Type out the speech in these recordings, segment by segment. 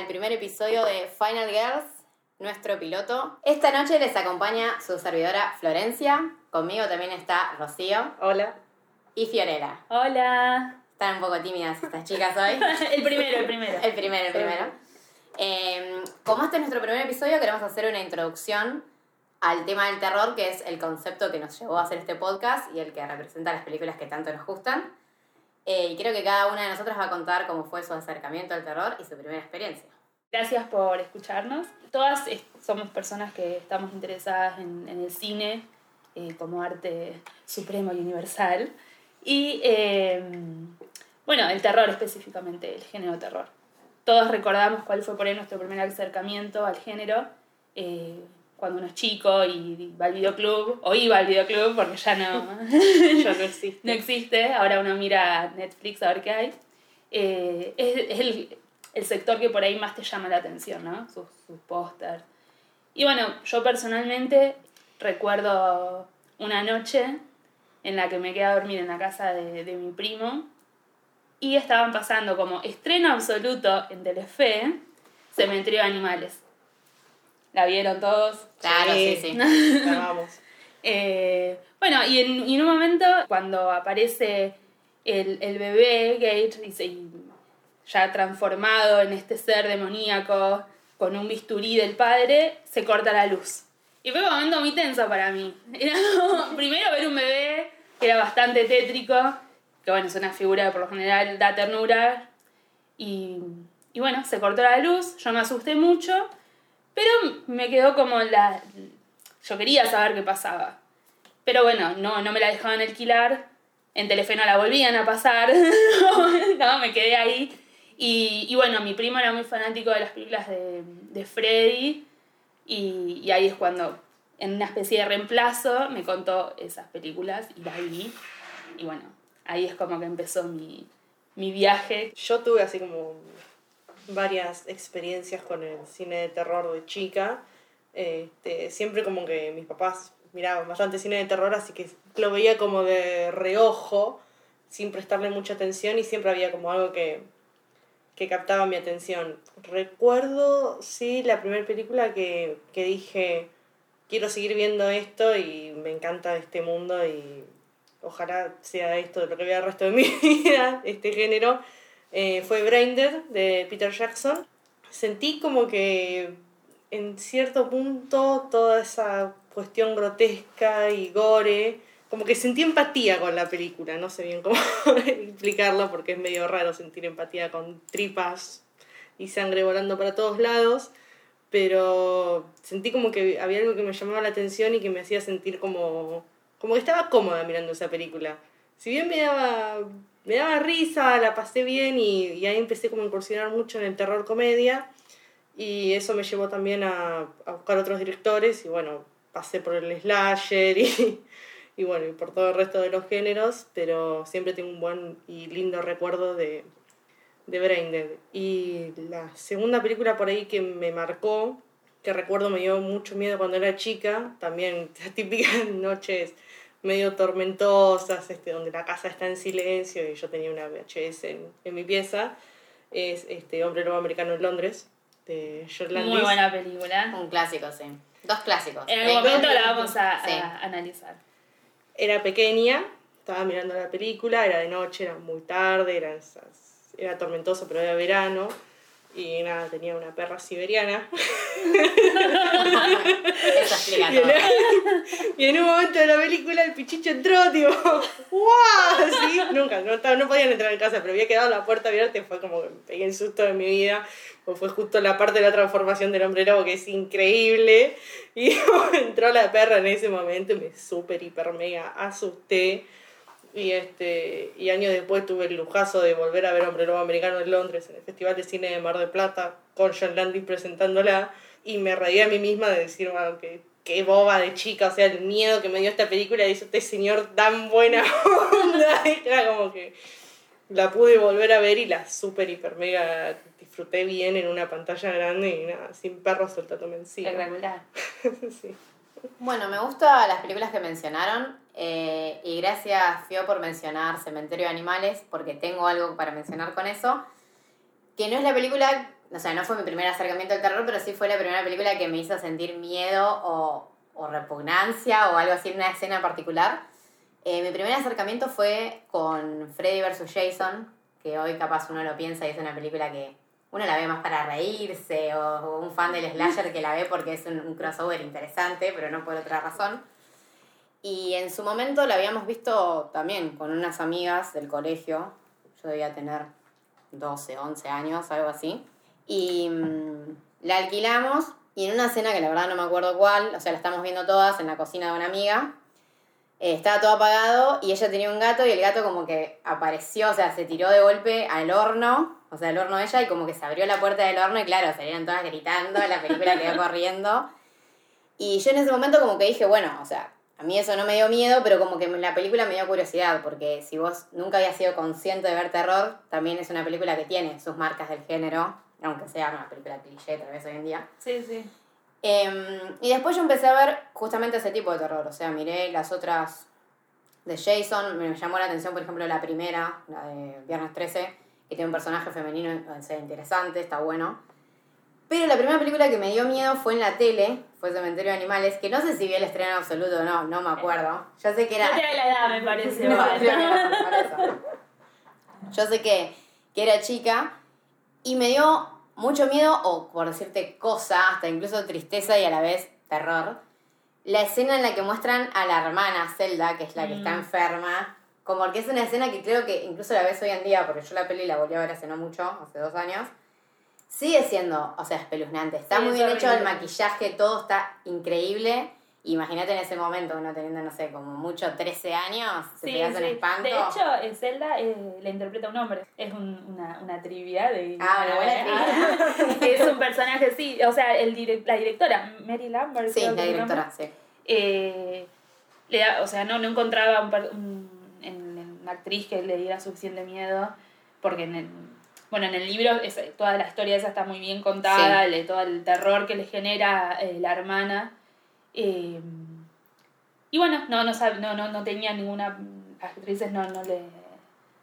al primer episodio de Final Girls, nuestro piloto. Esta noche les acompaña su servidora Florencia, conmigo también está Rocío Hola. y Fiorella. Hola. Están un poco tímidas estas chicas hoy. El primero, el primero. El primero, el primero. Eh, como este es nuestro primer episodio, queremos hacer una introducción al tema del terror, que es el concepto que nos llevó a hacer este podcast y el que representa las películas que tanto nos gustan. Eh, y creo que cada una de nosotras va a contar cómo fue su acercamiento al terror y su primera experiencia. Gracias por escucharnos. Todas somos personas que estamos interesadas en, en el cine eh, como arte supremo y universal. Y eh, bueno, el terror específicamente, el género terror. Todos recordamos cuál fue por ahí nuestro primer acercamiento al género eh, cuando uno es chico y va al videoclub, o iba al videoclub porque ya no, no existe. no existe, ahora uno mira Netflix a ver qué hay. Eh, es es el, el sector que por ahí más te llama la atención, ¿no? Sus, sus pósters. Y bueno, yo personalmente recuerdo una noche en la que me quedé a dormir en la casa de, de mi primo y estaban pasando como estreno absoluto en Telefe, Cementerio de Animales. ¿La vieron todos? Claro, sí, sí. La vamos. Eh, bueno, y en, y en un momento, cuando aparece el, el bebé Gage, y se- y ya transformado en este ser demoníaco, con un bisturí del padre, se corta la luz. Y fue un momento muy tenso para mí. Era primero ver un bebé que era bastante tétrico, que bueno, es una figura que por lo general da ternura, y, y bueno, se cortó la luz, yo me asusté mucho, pero me quedó como la... Yo quería saber qué pasaba. Pero bueno, no, no me la dejaban alquilar. En Telefe no la volvían a pasar. no, me quedé ahí. Y, y bueno, mi primo era muy fanático de las películas de, de Freddy. Y, y ahí es cuando, en una especie de reemplazo, me contó esas películas y las vi. Y bueno, ahí es como que empezó mi, mi viaje. Yo tuve así como varias experiencias con el cine de terror de chica. Este, siempre como que mis papás miraban bastante cine de terror, así que lo veía como de reojo, sin prestarle mucha atención y siempre había como algo que, que captaba mi atención. Recuerdo, sí, la primera película que, que dije, quiero seguir viendo esto y me encanta este mundo y ojalá sea esto lo que vea el resto de mi vida, este género, eh, fue Braindead de Peter Jackson. Sentí como que en cierto punto toda esa cuestión grotesca y gore, como que sentí empatía con la película, no sé bien cómo explicarlo porque es medio raro sentir empatía con tripas y sangre volando para todos lados, pero sentí como que había algo que me llamaba la atención y que me hacía sentir como, como que estaba cómoda mirando esa película. Si bien me daba, me daba risa, la pasé bien y, y ahí empecé como a incursionar mucho en el terror comedia y eso me llevó también a, a buscar otros directores y bueno, pasé por el slasher y, y bueno, y por todo el resto de los géneros, pero siempre tengo un buen y lindo recuerdo de, de Braindead. Y la segunda película por ahí que me marcó, que recuerdo me dio mucho miedo cuando era chica, también las típicas noches medio tormentosas, este, donde la casa está en silencio y yo tenía una VHS en, en mi pieza, es este Hombre Lobo Americano en Londres, de Landis. Muy buena película. Un clásico, sí. Dos clásicos. En algún momento la vamos a, Sí. a analizar. Era pequeña, estaba mirando la película, era de noche, era muy tarde, era, era tormentoso, pero era verano. Y nada, tenía una perra siberiana. Eso explica Y en, todo. y en un momento de la película el pichicho entró, tipo, ¡guau! Así, nunca, no, no podían entrar en casa, pero había quedado la puerta abierta y fue como que me pegué el susto de mi vida. Pues fue justo la parte de la transformación del hombre lobo que es increíble. Y entró la perra en ese momento y me súper, hiper, mega asusté. Y, este, y años después tuve el lujazo de volver a ver Hombre Lobo Americano en Londres, en el Festival de Cine de Mar del Plata, con John Landis presentándola. Y me reí a mí misma de decir, wow, qué, qué boba de chica, o sea, el miedo que me dio esta película y hizo este señor tan buena onda. Era como que la pude volver a ver y la super, hiper, mega disfruté bien en una pantalla grande y nada, sin perro soltándome encima. Espectacular. sí. Bueno, me gustan las películas que mencionaron eh, y gracias Fio por mencionar Cementerio de Animales porque tengo algo para mencionar con eso que no es la película, o sea, no fue mi primer acercamiento al terror, pero sí fue la primera película que me hizo sentir miedo o, o repugnancia o algo así en una escena particular. Eh, mi primer acercamiento fue con Freddy vs. Jason, que hoy capaz uno lo piensa y es una película que uno la ve más para reírse o, un fan del slasher que la ve porque es un, crossover interesante, pero no por otra razón. Y en su momento la habíamos visto también con unas amigas del colegio. Yo debía tener 12, 11 años, algo así. Y mm, la alquilamos y en una escena que la verdad no me acuerdo cuál, o sea, la estamos viendo todas en la cocina de una amiga. Eh, estaba todo apagado y ella tenía un gato y el gato como que apareció, o sea, se tiró de golpe al horno, o sea, al horno de ella y como que se abrió la puerta del horno y claro, salieron todas gritando, la película quedó corriendo. Y yo en ese momento como que dije, bueno, o sea, a mí eso no me dio miedo, pero como que la película me dio curiosidad, porque si vos nunca habías sido consciente de ver terror, también es una película que tiene sus marcas del género, aunque sea una película cliché tal vez hoy en día. Sí, sí. Em, y después yo empecé a ver justamente ese tipo de terror, o sea, miré las otras de Jason, me llamó la atención, por ejemplo, la primera, la de Viernes 13, que tiene un personaje femenino, interesante, está bueno. Pero la primera película que me dio miedo fue en la tele, fue Cementerio de Animales, que no sé si vi el estreno absoluto o no, no me acuerdo. Yo sé que era... No te da la edad, me parece. No, no. Yo sé que, que era chica y me dio mucho miedo, o por decirte cosa, hasta incluso tristeza y a la vez terror, la escena en la que muestran a la hermana Zelda, que es la que está Mm. enferma, como que es una escena que creo que incluso la ves hoy en día, porque yo la peli la volví a ver hace no mucho, hace dos años, sigue siendo, o sea, espeluznante. Está Sí, muy es bien hecho el maquillaje, todo está increíble. Imagínate en ese momento, uno teniendo, no sé, como mucho 13 años, se Sí, te hace un sí. espanto. De hecho, en Zelda eh, la interpreta un hombre. Es un- una, una trivia de. Ah, una buena Ah, es un personaje, sí. O sea, el direc- la directora, Mary Lambert. sí, la directora, sí. eh, le da- o sea, no, no encontraba un un- en, una actriz que le diera suficiente miedo. Porque en el. Bueno, en el libro es- toda la historia esa está muy bien contada, el- todo el terror que le genera eh, la hermana. Eh, y bueno, no, no, no, no, no tenía ninguna. Actrices no, no le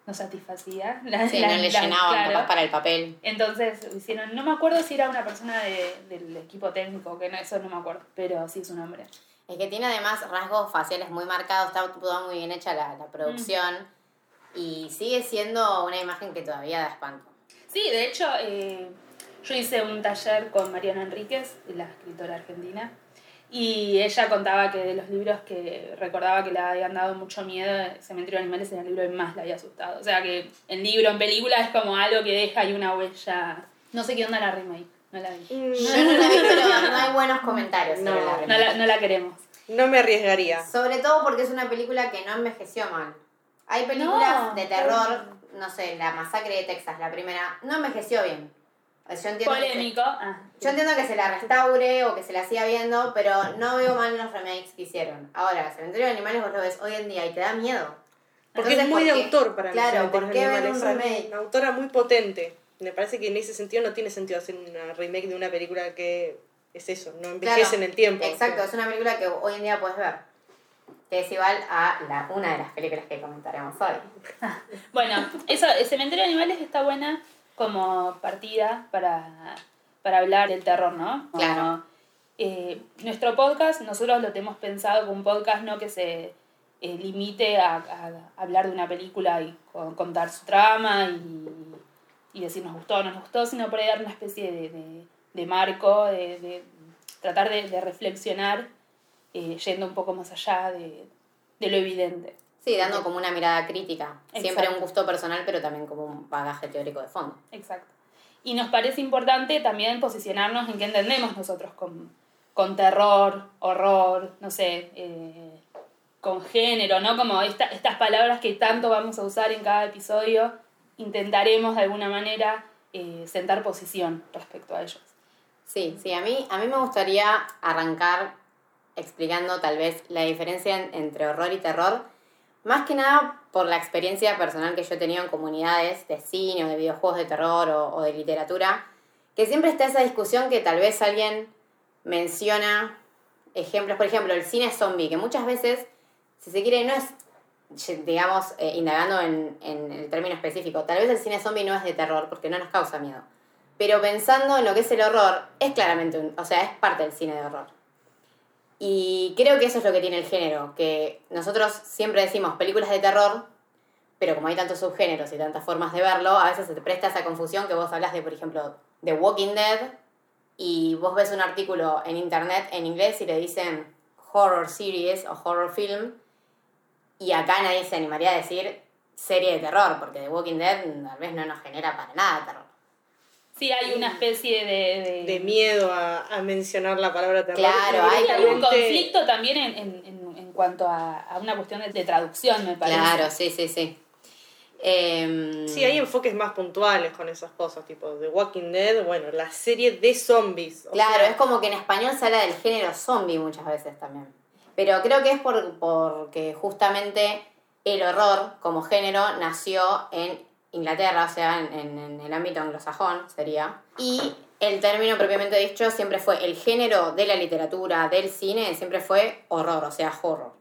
no satisfacía. la- Sí, la- no le la- llenaban claro. capaz para el papel. Entonces hicieron, no me acuerdo si era una persona de- del equipo técnico, que no, eso no me acuerdo, pero sí es un hombre. Es que tiene además rasgos faciales muy marcados, está toda muy bien hecha la, la producción. Y sigue siendo una imagen que todavía da espanto. Sí, de hecho, eh, yo hice un taller con Mariana Enríquez, la escritora argentina, y ella contaba que de los libros que recordaba que le habían dado mucho miedo, Cementerio de Animales era el libro que más la había asustado. O sea que el libro en película es como algo que deja ahí una huella. No sé qué onda la remake, no la vi. Mm, Yo no la vi, pero no hay buenos comentarios sobre No. la No la, no la queremos. No me arriesgaría. Sobre todo porque es una película que no envejeció mal. Hay películas No, de terror, no sé, La Masacre de Texas, la primera, no envejeció bien. Yo entiendo, que se, Polémico. Ah. yo entiendo que se la restaure o que se la siga viendo, pero no veo mal los remakes que hicieron. Ahora, Cementerio de Animales vos lo ves hoy en día y te da miedo. Porque Entonces, es muy de autor para mí. Claro, Cementerio ¿por de qué ver Animales. un Es remake? Una autora muy potente. Me parece que en ese sentido no tiene sentido hacer una remake de una película que es eso, no envejece Claro, en el tiempo. Exacto, es una película que hoy en día puedes ver. Que es igual a la, una de las películas que comentaremos hoy. Bueno, eso, el Cementerio de Animales está buena como partida para, para hablar del terror, ¿no? Como, Claro. eh, nuestro podcast, nosotros lo tenemos pensado como un podcast no que se eh, limite a, a hablar de una película y co- contar su trama y, y decir nos gustó o no nos gustó, sino por ahí dar una especie de, de, de marco, de, de tratar de, reflexionar eh, yendo un poco más allá de lo evidente. Sí, dando como una mirada crítica. Siempre Exacto. un gusto personal, pero también como un bagaje teórico de fondo. Exacto. Y nos parece importante también posicionarnos en qué entendemos nosotros con, con terror, horror, no sé, eh, con género, ¿no? Como esta, estas palabras que tanto vamos a usar en cada episodio, intentaremos de alguna manera eh, sentar posición respecto a ellos. Sí, sí, a mí, a mí me gustaría arrancar explicando tal vez la diferencia en- entre horror y terror, más que nada por la experiencia personal que yo he tenido en comunidades de cine o de videojuegos de terror o, de literatura, que siempre está esa discusión que tal vez alguien menciona ejemplos, por ejemplo, el cine zombie, que muchas veces, si se quiere, no es digamos, eh, indagando en, en el término específico, tal vez el cine zombie no es de terror porque no nos causa miedo. Pero pensando en lo que es el horror, es claramente un, o sea, es parte del cine de horror. Y creo que eso es lo que tiene el género, que nosotros siempre decimos películas de terror, pero como hay tantos subgéneros y tantas formas de verlo, a veces se te presta esa confusión que vos hablas de, por ejemplo, The Walking Dead, y vos ves un artículo en internet en inglés y le dicen horror series o horror film, y acá nadie se animaría a decir serie de terror, porque The Walking Dead tal vez no nos genera para nada terror. Sí, hay una especie de... De, miedo a, a, mencionar la palabra terror. Claro, hay, un conflicto también en, en, en cuanto a, a, una cuestión de, de, traducción, me parece. Claro, sí, sí, sí. Eh, sí, hay enfoques más puntuales con esas cosas, tipo The Walking Dead, bueno, la serie de zombies. Claro, es como que en español se habla del género zombie muchas veces también. Pero creo que es por, porque justamente el horror como género nació en Inglaterra, o sea, en, en, el ámbito anglosajón sería. Y el término propiamente dicho siempre fue el género de la literatura, del cine, siempre fue horror, o sea, horror.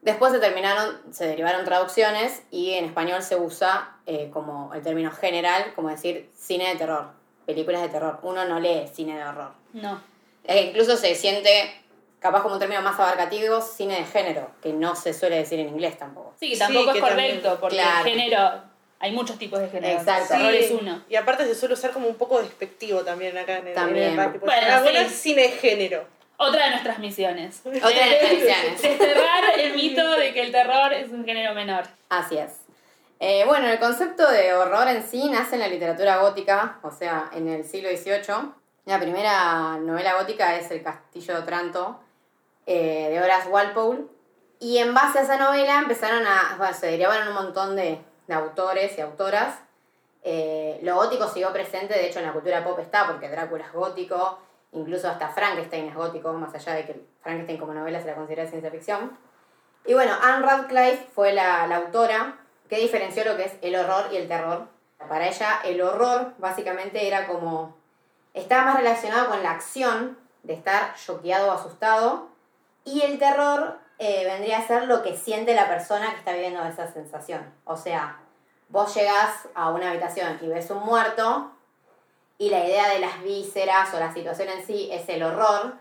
Después se terminaron, se derivaron traducciones y en español se usa eh, como el término general, como decir cine de terror, películas de terror. Uno no lee cine de horror. No. Eh, incluso se siente capaz como un término más abarcativo, cine de género, que no se suele decir en inglés tampoco. Sí, tampoco es correcto, porque el género, hay muchos tipos de género. Exacto. El terror es uno. Y aparte se suele usar como un poco despectivo también acá en el, también. En el tipo, bueno, sí. es cine de género. Otra de nuestras misiones. Otra de nuestras misiones. Desterrar el mito de que el terror es un género menor. Así es. Eh, bueno, el concepto de horror en sí nace en la literatura gótica, o sea, en el siglo XVIII. La primera novela gótica es El Castillo de Otranto, eh, de Horace Walpole. Y en base a esa novela empezaron a. Bueno, se derivaron un montón de, de autores y autoras. Eh, lo gótico siguió presente, de hecho en la cultura pop está, porque Drácula es gótico, incluso hasta Frankenstein es gótico, más allá de que Frankenstein como novela se la considera ciencia ficción. Y bueno, Anne Radcliffe fue la, la autora que diferenció lo que es el horror y el terror. Para ella el horror básicamente era como... estaba más relacionado con la acción de estar choqueado o asustado y el terror eh, vendría a ser lo que siente la persona que está viviendo esa sensación. O sea, vos llegás a una habitación y ves un muerto y la idea de las vísceras o la situación en sí es el horror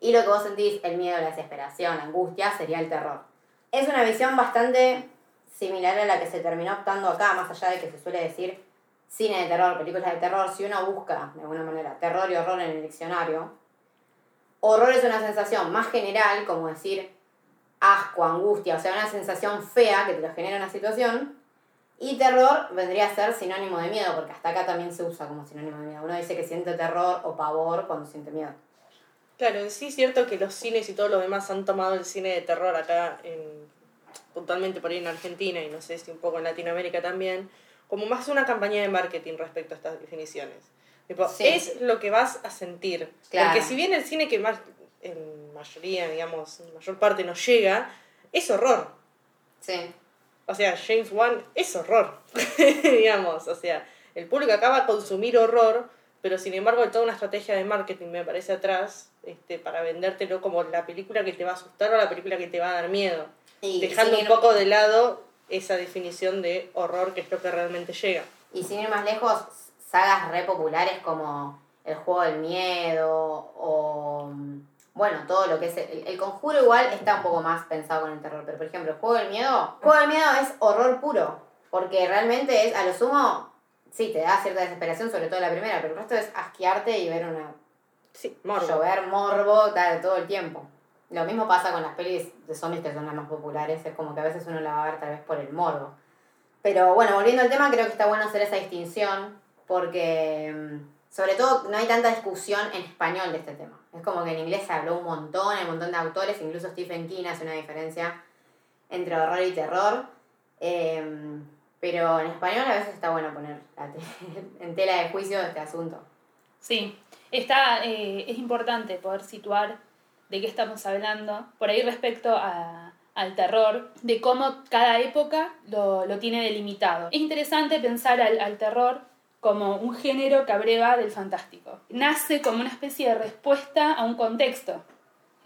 y lo que vos sentís, el miedo, la desesperación, la angustia, sería el terror. Es una visión bastante similar a la que se terminó optando acá, más allá de que se suele decir cine de terror, películas de terror, si uno busca de alguna manera terror y horror en el diccionario, horror es una sensación más general, como decir asco, angustia, o sea, una sensación fea que te lo genera una situación, y terror vendría a ser sinónimo de miedo, porque hasta acá también se usa como sinónimo de miedo. Uno dice que siente terror o pavor cuando siente miedo. Claro, sí es cierto que los cines y todo lo demás han tomado el cine de terror acá, en, puntualmente por ahí en Argentina y no sé si un poco en Latinoamérica también, como más una campaña de marketing respecto a estas definiciones. Tipo, Sí. Es lo que vas a sentir. Claro. Porque si bien el cine que más, en mayoría, digamos, en mayor parte nos llega, es horror. Sí. O sea, James Wan es horror, digamos. O sea, el público acaba a consumir horror, pero sin embargo hay toda una estrategia de marketing, me parece, atrás, este, para vendértelo como la película que te va a asustar o la película que te va a dar miedo. Y Dejando un poco de lado esa definición de horror que es lo que realmente llega. Y sin ir más lejos, sagas re populares como El Juego del Miedo o... Bueno, todo lo que es... El, el conjuro igual está un poco más pensado con el terror, pero por ejemplo, El Juego del Miedo... Juego del Miedo es horror puro, porque realmente es, a lo sumo, sí, te da cierta desesperación, sobre todo la primera, pero el resto es asquearte y ver una... Sí, morbo. llover morbo tal, todo el tiempo. Lo mismo pasa con las pelis de zombies que son las más populares, es como que a veces uno la va a ver tal vez por el morbo. Pero bueno, volviendo al tema, creo que está bueno hacer esa distinción porque mm, sobre todo no hay tanta discusión en español de este tema. Es como que en inglés se habló un montón, hay un montón de autores, incluso Stephen King hace una diferencia entre horror y terror. Eh, pero en español a veces está bueno poner te- en tela de juicio este asunto. Sí, está, eh, es importante poder situar de qué estamos hablando, por ahí respecto a- al terror, de cómo cada época lo, lo tiene delimitado. Es interesante pensar al, al terror como un género que abreva del fantástico. Nace como una especie de respuesta a un contexto.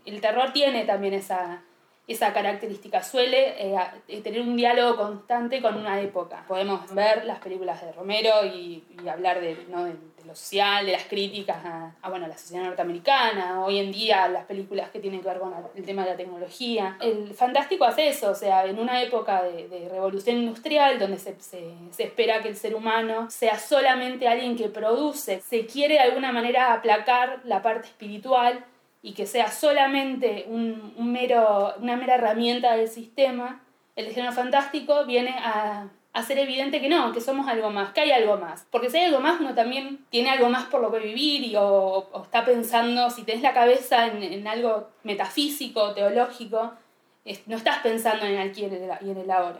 El terror tiene también esa, esa característica, suele eh, eh, tener un diálogo constante con una época. Podemos ver las películas de Romero y, y hablar de, ¿no? de, social, de las críticas a, a, bueno, la sociedad norteamericana, hoy en día las películas que tienen que ver con el tema de la tecnología. El fantástico hace eso, o sea, en una época de, de revolución industrial donde se, se, se espera que el ser humano sea solamente alguien que produce, se quiere de alguna manera aplacar la parte espiritual y que sea solamente un, un mero, una mera herramienta del sistema, el género fantástico viene a hacer evidente que no, que somos algo más, que hay algo más. Porque si hay algo más, uno también tiene algo más por lo que vivir y, o, o está pensando, si tenés la cabeza en, en algo metafísico, teológico, es- no estás pensando en el aquí y en el, ahora.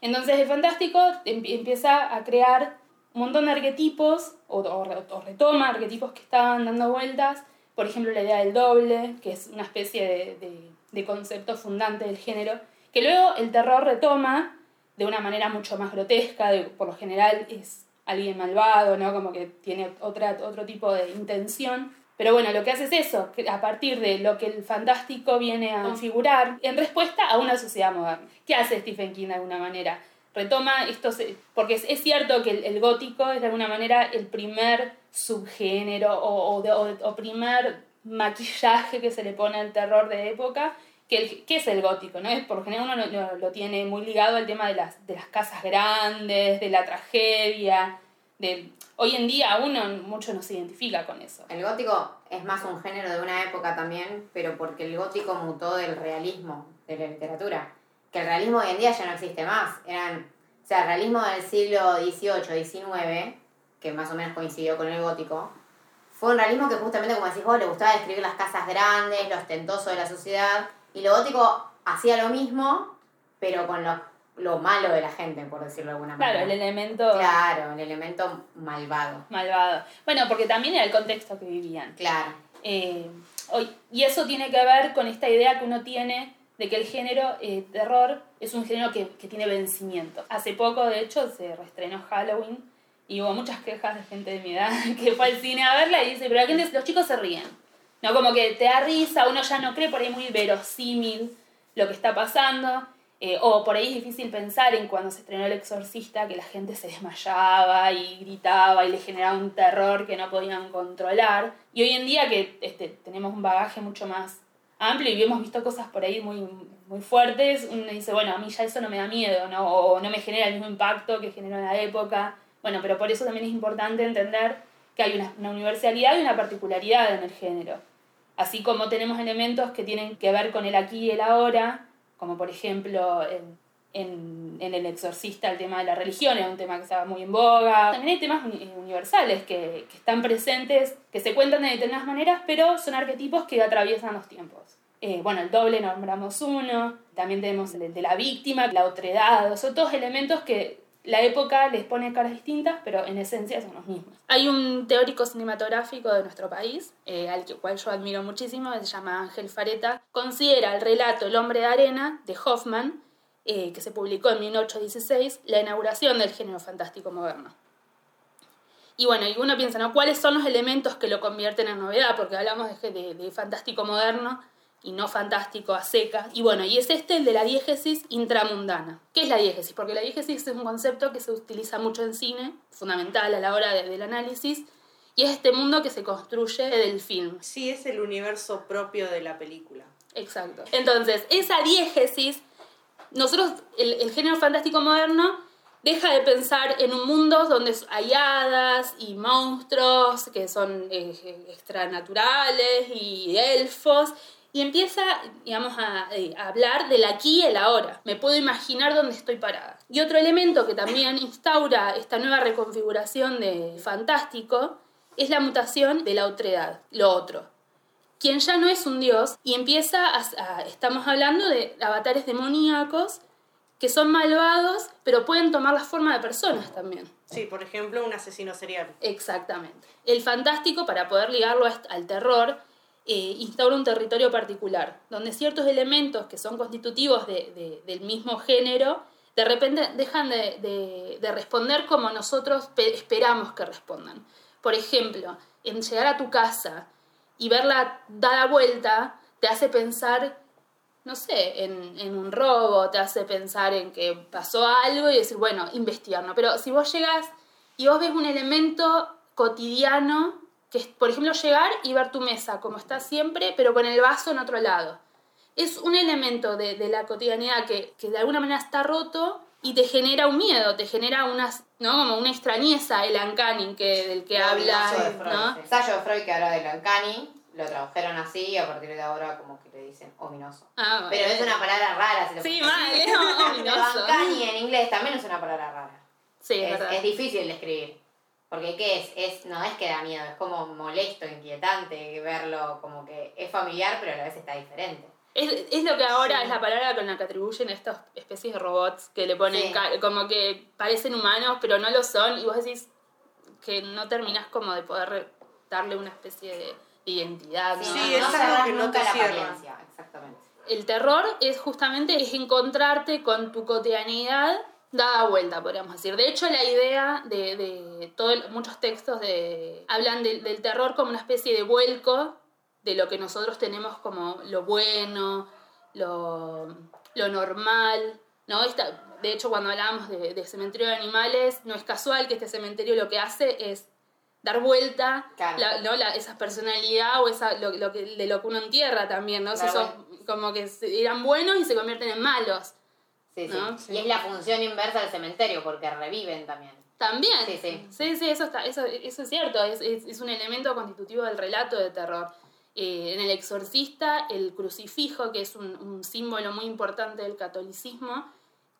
Entonces el fantástico em- empieza a crear un montón de arquetipos, o, o o retoma arquetipos que estaban dando vueltas, por ejemplo la idea del doble, que es una especie de, de- de concepto fundante del género, que luego el terror retoma de una manera mucho más grotesca, de- por lo general es alguien malvado, ¿no? Como que tiene otra, otro tipo de intención. Pero bueno, lo que hace es eso, a partir de lo que el fantástico viene a configurar en respuesta a una sociedad moderna. ¿Qué hace Stephen King de alguna manera? Retoma esto, se- porque es, es cierto que el, el gótico es de alguna manera el primer subgénero o, o, de- o- o primer maquillaje que se le pone al terror de época, que, que es el gótico, ¿no? Es, por lo general uno lo, lo- lo tiene muy ligado al tema de las, de las casas grandes, de la tragedia, de, hoy en día uno mucho no se identifica con eso. El gótico es más un género de una época también, pero porque el gótico mutó del realismo de la literatura. Que el realismo hoy en día ya no existe más. Eran, o sea, el realismo del siglo XVIII, XIX, que más o menos coincidió con el gótico, fue un realismo que justamente, como decís vos, le gustaba describir las casas grandes, lo ostentoso de la sociedad. Y lo gótico hacía lo mismo, pero con lo, lo malo de la gente, por decirlo de alguna manera. Claro, el elemento Claro, el elemento malvado. malvado. Bueno, porque también era el contexto que vivían. Claro. Eh, y eso tiene que ver con esta idea que uno tiene de que el género eh, terror es un género que, que tiene vencimiento. Hace poco, de hecho, se reestrenó Halloween y hubo muchas quejas de gente de mi edad que fue al cine a verla y dice, pero la gente, los chicos se ríen. No, como que te da risa, uno ya no cree por ahí muy verosímil lo que está pasando. eh, o por ahí es difícil pensar en cuando se estrenó El Exorcista que la gente se desmayaba y gritaba y le generaba un terror que no podían controlar. Y hoy en día que este, tenemos un bagaje mucho más amplio y hemos visto cosas por ahí muy, muy fuertes, uno dice, bueno, a mí ya eso no me da miedo, ¿no? o no me genera el mismo impacto que generó en la época. Bueno, pero por eso también es importante entender que hay una, una universalidad y una particularidad en el género. Así como tenemos elementos que tienen que ver con el aquí y el ahora, como por ejemplo en, en, en El Exorcista el tema de la religión, es un tema que estaba muy en boga. También hay temas uni- universales que, que están presentes, que se cuentan de determinadas maneras, pero son arquetipos que atraviesan los tiempos. Eh, bueno, el doble nombramos uno, también tenemos el de la víctima, la otredad, son todos elementos que la época les pone caras distintas, pero en esencia son los mismos. Hay un teórico cinematográfico de nuestro país, eh, al cual yo admiro muchísimo, se llama Ángel Fareta, considera el relato El hombre de arena de Hoffman, eh, que se publicó en 1816, la inauguración del género fantástico moderno. Y bueno, y uno piensa, ¿no? ¿Cuáles son los elementos que lo convierten en novedad? Porque hablamos de- de fantástico moderno y no fantástico a secas. Y bueno, y es este el de la diégesis intramundana. ¿Qué es la diégesis? Porque la diégesis es un concepto que se utiliza mucho en cine, fundamental a la hora de- del análisis, y es este mundo que se construye del film. Sí, es el universo propio de la película. Exacto. Entonces, esa diégesis, nosotros, el, el género fantástico moderno, deja de pensar en un mundo donde hay hadas y monstruos que son eh, extranaturales y elfos. Y empieza, digamos, a, eh, a hablar del aquí y el ahora. Me puedo imaginar dónde estoy parada. Y otro elemento que también instaura esta nueva reconfiguración de fantástico es la mutación de la otredad, lo otro quien ya no es un dios y empieza a, a- estamos hablando de avatares demoníacos que son malvados pero pueden tomar la forma de personas también. Sí, por ejemplo, un asesino serial. Exactamente. El fantástico, para poder ligarlo al terror, eh, instaura un territorio particular, donde ciertos elementos que son constitutivos de- de- del mismo género, de repente dejan de, de- de responder como nosotros pe- esperamos que respondan. Por ejemplo, en llegar a tu casa y verla dada vuelta, te hace pensar no sé, en, en un robo, te hace pensar en que pasó algo y decir, bueno, investigarlo. Pero si vos llegas y vos ves un elemento cotidiano, que es, por ejemplo, llegar y ver tu mesa como está siempre, pero con el vaso en otro lado. Es un elemento de, de la cotidianidad que, que de alguna manera está roto y te genera un miedo, te genera unas, ¿no? Como una extrañeza el uncanny que, del que habla, Ensayo de Freud, ¿no? sí. Ensayo de Freud que habla del uncanny, lo tradujeron así y a partir de ahora como que le dicen ominoso. Ah, Pero es una palabra rara. Si lo Sí, mal, es ominoso. Pero uncanny en inglés también es una palabra rara. Sí, es, es, es difícil de escribir. Porque ¿qué es? es? No es que da miedo, es como molesto, inquietante verlo, como que es familiar pero a la vez está diferente. Es, es lo que ahora es la palabra con la que atribuyen a estas especies de robots que le ponen Sí. como que parecen humanos pero no lo son y vos decís que no terminás como de poder darle una especie de identidad. ¿no? Sí, es algo que no te la apariencia, exactamente. El terror es justamente es encontrarte con tu cotidianidad dada vuelta, podríamos decir. De hecho, la idea de, de todo el- muchos textos de, hablan del- del terror como una especie de vuelco de lo que nosotros tenemos como lo bueno, lo, lo normal, ¿no? Esta- de hecho, cuando hablábamos de, de cementerio de animales, no es casual que este cementerio lo que hace es dar vuelta Claro. la- ¿no? la- esa personalidad o esa, lo, lo que, de lo que uno entierra también, ¿no? Si Claro. son como que eran buenos y se convierten en malos. Sí, sí. Y es la función inversa del cementerio porque reviven también. También. Sí, sí. Sí, sí, eso, está, eso, eso es cierto. Es, es, es un elemento constitutivo del relato de terror. Eh, en El Exorcista, el crucifijo, que es un, un símbolo muy importante del catolicismo,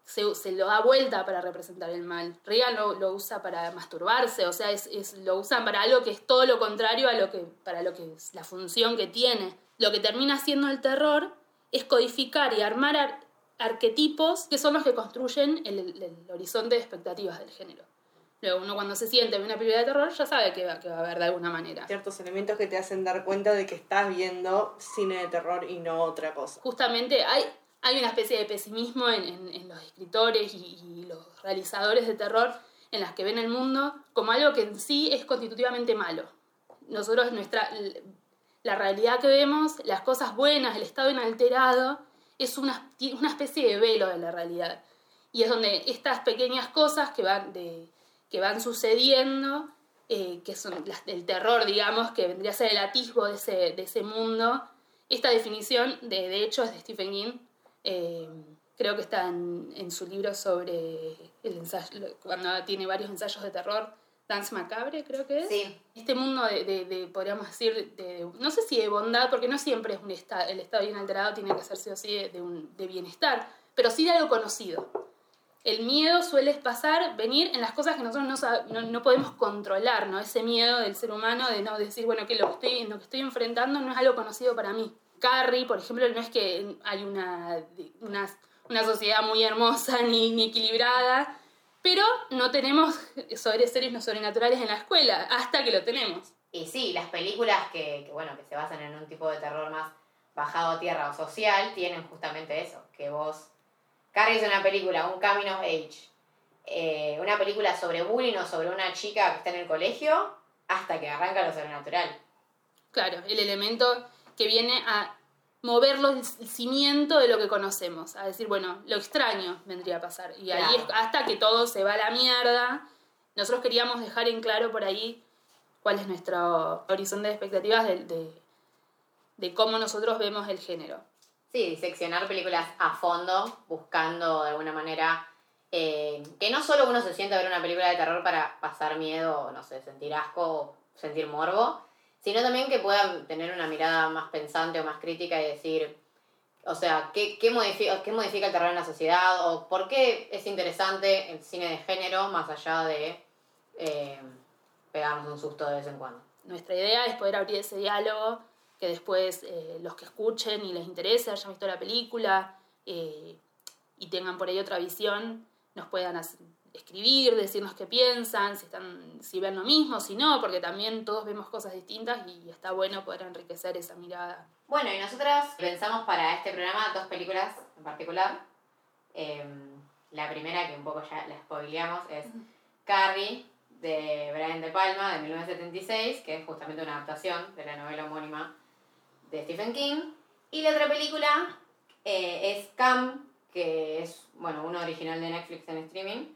se, se lo da vuelta para representar el mal. Reagan lo, lo usa para masturbarse, o sea, es, es- lo usan para algo que es todo lo contrario a lo que, para lo que es la función que tiene. Lo que termina siendo el terror es codificar y armar ar- arquetipos que son los que construyen el, el- el horizonte de expectativas del género. Luego uno cuando se siente en una película de terror ya sabe que va, que va a haber de alguna manera. Ciertos elementos que te hacen dar cuenta de que estás viendo cine de terror y no otra cosa. Justamente hay, hay una especie de pesimismo en, en- en los escritores y, y los realizadores de terror en las que ven el mundo como algo que en sí es constitutivamente malo. Nosotros, nuestra, la realidad que vemos, las cosas buenas, el estado inalterado, es una, una especie de velo de la realidad. Y es donde estas pequeñas cosas que van, de, que van sucediendo, eh, que son las del terror, digamos, que vendría a ser el atisbo de ese, de ese mundo, esta definición, de, de hecho, es de Stephen King. eh, creo que está en, en su libro sobre el ensayo, cuando tiene varios ensayos de terror, Dance Macabre, creo que es Sí. este mundo de, de- de, podríamos decir, de, no sé si de bondad, porque no siempre es un estado, el estado bien alterado tiene que ser sí o sí de, un, de bienestar, pero sí de algo conocido. El miedo suele pasar, venir en las cosas que nosotros no, no, no podemos controlar, ¿no? Ese miedo del ser humano de no decir, bueno, que lo que estoy, lo que estoy enfrentando no es algo conocido para mí. Carrie, por ejemplo, no es que hay una, una, una sociedad muy hermosa ni, ni equilibrada, pero no tenemos sobre seres no sobrenaturales en la escuela, hasta que lo tenemos. Y sí, las películas que, que, bueno, que se basan en un tipo de terror más bajado a tierra o social tienen justamente eso, que vos cargues una película, un coming of age, eh, una película sobre bullying o sobre una chica que está en el colegio, hasta que arranca lo sobrenatural. Claro, el elemento que viene a moverlo el cimiento de lo que conocemos, a decir, bueno, lo extraño vendría a pasar. Y ahí Claro. es hasta que todo se va a la mierda. Nosotros queríamos dejar en claro por ahí cuál es nuestro horizonte de expectativas de, de, de cómo nosotros vemos el género. Sí, diseccionar películas a fondo, buscando de alguna manera eh, que no solo uno se sienta a ver una película de terror para pasar miedo, no sé, sentir asco, sentir morbo, sino también que puedan tener una mirada más pensante o más crítica y decir, o sea, ¿qué, qué, modifica, qué modifica el terror en la sociedad? ¿O por qué es interesante el cine de género más allá de eh, pegarnos un susto de vez en cuando? Nuestra idea es poder abrir ese diálogo, que después eh, los que escuchen y les interese, hayan visto la película eh, y tengan por ahí otra visión, nos puedan hacer- escribir, decirnos qué piensan, si, están, si ven lo mismo, si no, porque también todos vemos cosas distintas y está bueno poder enriquecer esa mirada. Bueno, y nosotras pensamos para este programa dos películas en particular. Eh, la primera, que un poco ya la spoileamos, es Carrie, de Brian De Palma, de 1976, que es justamente una adaptación de la novela homónima de Stephen King. Y la otra película eh, es Cam, que es, bueno, una original de Netflix en streaming,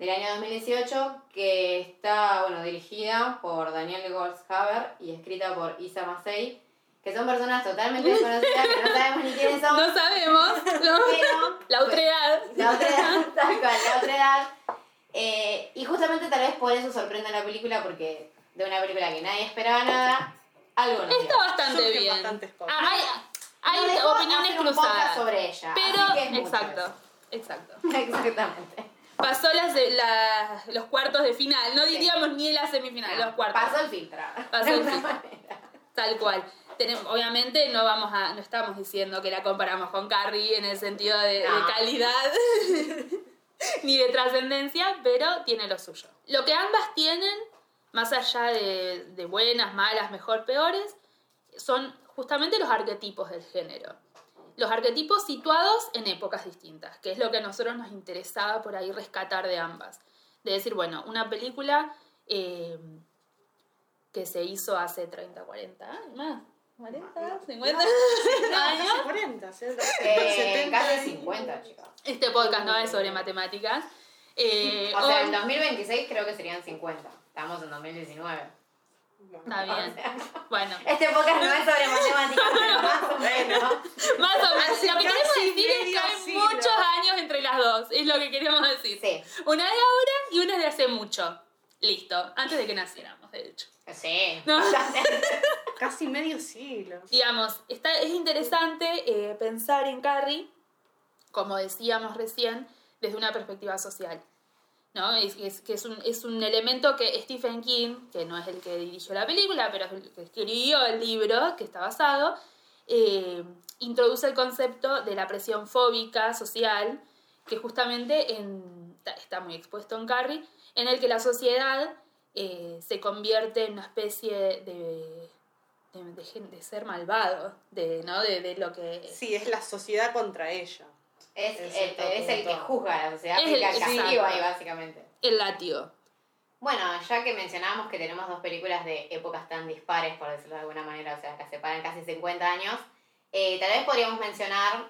del año 2018, que está, bueno, dirigida por Daniel Goldshaber y escrita por Isa Masei, que son personas totalmente desconocidas, que no sabemos ni quiénes son. No sabemos, ¿no? Pero- La otredad. La otra edad, tal cual, la otra edad. Eh, y justamente tal vez por eso sorprende la película, porque de una película que nadie esperaba nada, algo nos Está bastante vi bien. bastantes cosas. Ah, hay hay opiniones cruzadas. sobre ella. Pero, así que es mucho exacto, exacto. Exactamente. Pasó las, la- los cuartos de final, no diríamos ni la semifinal, los cuartos. Pasó el filtro. Pasó el filtro. Tal cual. Tenemos, obviamente no vamos a, no estamos diciendo que la comparamos con Carrie en el sentido de, de No. calidad ni de trascendencia, pero tiene lo suyo. Lo que ambas tienen, más allá de, de buenas, malas, mejor, peores, son justamente los arquetipos del género. Los arquetipos situados en épocas distintas, que es lo que a nosotros nos interesaba por ahí rescatar de ambas. De decir, bueno, una película eh, que se hizo hace 30, 40 años, más, 40, 50 años. Casi 40, 60, Eh, 70. casi 50, chicos. Este podcast no es sobre matemáticas. Eh, O sea, hoy- en 2026 creo que serían 50. Estamos en 2019. Está bien. Bueno, Este podcast no es sobre matemáticas, pero más o menos. más o menos. Lo que queremos decir es que hay siglo. muchos años entre las dos. Es lo que queremos decir. Sí. Una de ahora y una de hace mucho. Listo. Antes de que naciéramos, de hecho. Sí. No. Casi medio siglo. Digamos, está, es interesante eh, pensar en Carrie, como decíamos recién, desde una perspectiva social. ¿No? Es, es- que es un, es un elemento que Stephen King, que no es el que dirigió la película, pero es el que escribió el libro que está basado, eh, introduce el concepto de la presión fóbica social, que justamente en- está- muy expuesto en Carrie, en el que la sociedad eh, se convierte en una especie de, de, de ser malvado, de, ¿no? de, de lo que... Sí, es la sociedad contra ella. Es, el, es el que juzga la sociedad, Es que el- el castigo ahí básicamente. El látigo. Bueno, ya que mencionábamos que tenemos dos películas de épocas tan dispares, por decirlo de alguna manera, o sea, que separan casi 50 años, eh, tal vez podríamos mencionar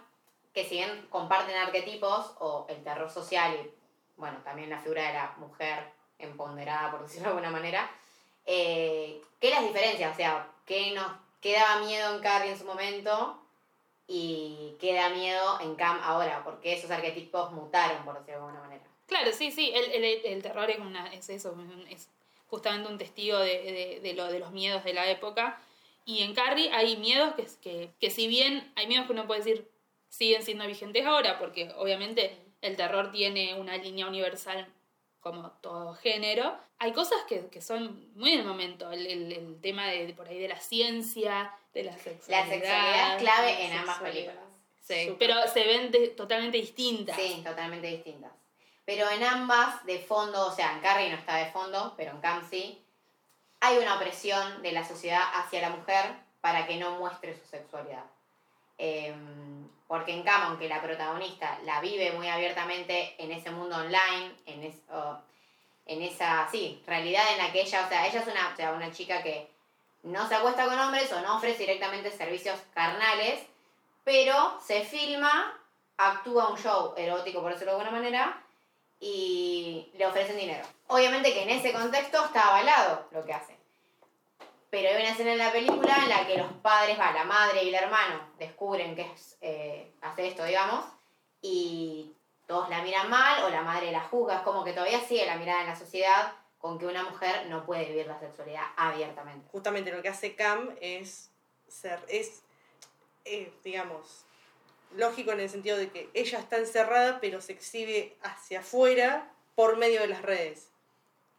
que si bien comparten arquetipos o el terror social y, bueno, también la figura de la mujer empoderada, por decirlo de alguna manera, eh, ¿qué las diferencia? O sea, ¿qué, nos, ¿qué daba miedo en Carrie en su momento y qué da miedo en Cam ahora? Porque esos arquetipos mutaron, por decirlo de alguna manera. Claro, sí, sí, el, el, el terror es, una, es eso, es justamente un testigo de, de, de lo, de los miedos de la época. Y en Carrie hay miedos que, que, que si bien hay miedos que uno puede decir siguen siendo vigentes ahora, porque obviamente el terror tiene una línea universal como todo género, hay cosas que, que son muy del momento, el, el, el tema de, de por ahí de la ciencia, de la La sexualidad. sexualidad es clave la en ambas sexualidad. películas. Sí, pero se ven de- totalmente distintas. Sí, totalmente distintas. Pero en ambas, de fondo, o sea, en Carrie no está de fondo, pero en Cam sí, hay una opresión de la sociedad hacia la mujer para que no muestre su sexualidad. Em, porque en Cam, aunque la protagonista la vive muy abiertamente en ese mundo online, en, es- en esa, sí, realidad en la que ella, o sea, ella es una, o sea, una chica que no se acuesta con hombres o no ofrece directamente servicios carnales, pero se filma, actúa un show erótico, por decirlo de alguna manera, y le ofrecen dinero. Obviamente que en ese contexto está avalado lo que hace. Pero hay una escena en la película en la que los padres, va, la madre y el hermano descubren que es, eh, hace esto, digamos, y todos la miran mal o la madre la juzga. Es como que todavía sigue la mirada en la sociedad con que una mujer no puede vivir la sexualidad abiertamente. Justamente lo que hace Cam es ser, es, eh, digamos, lógico en el sentido de que ella está encerrada, pero se exhibe hacia afuera por medio de las redes.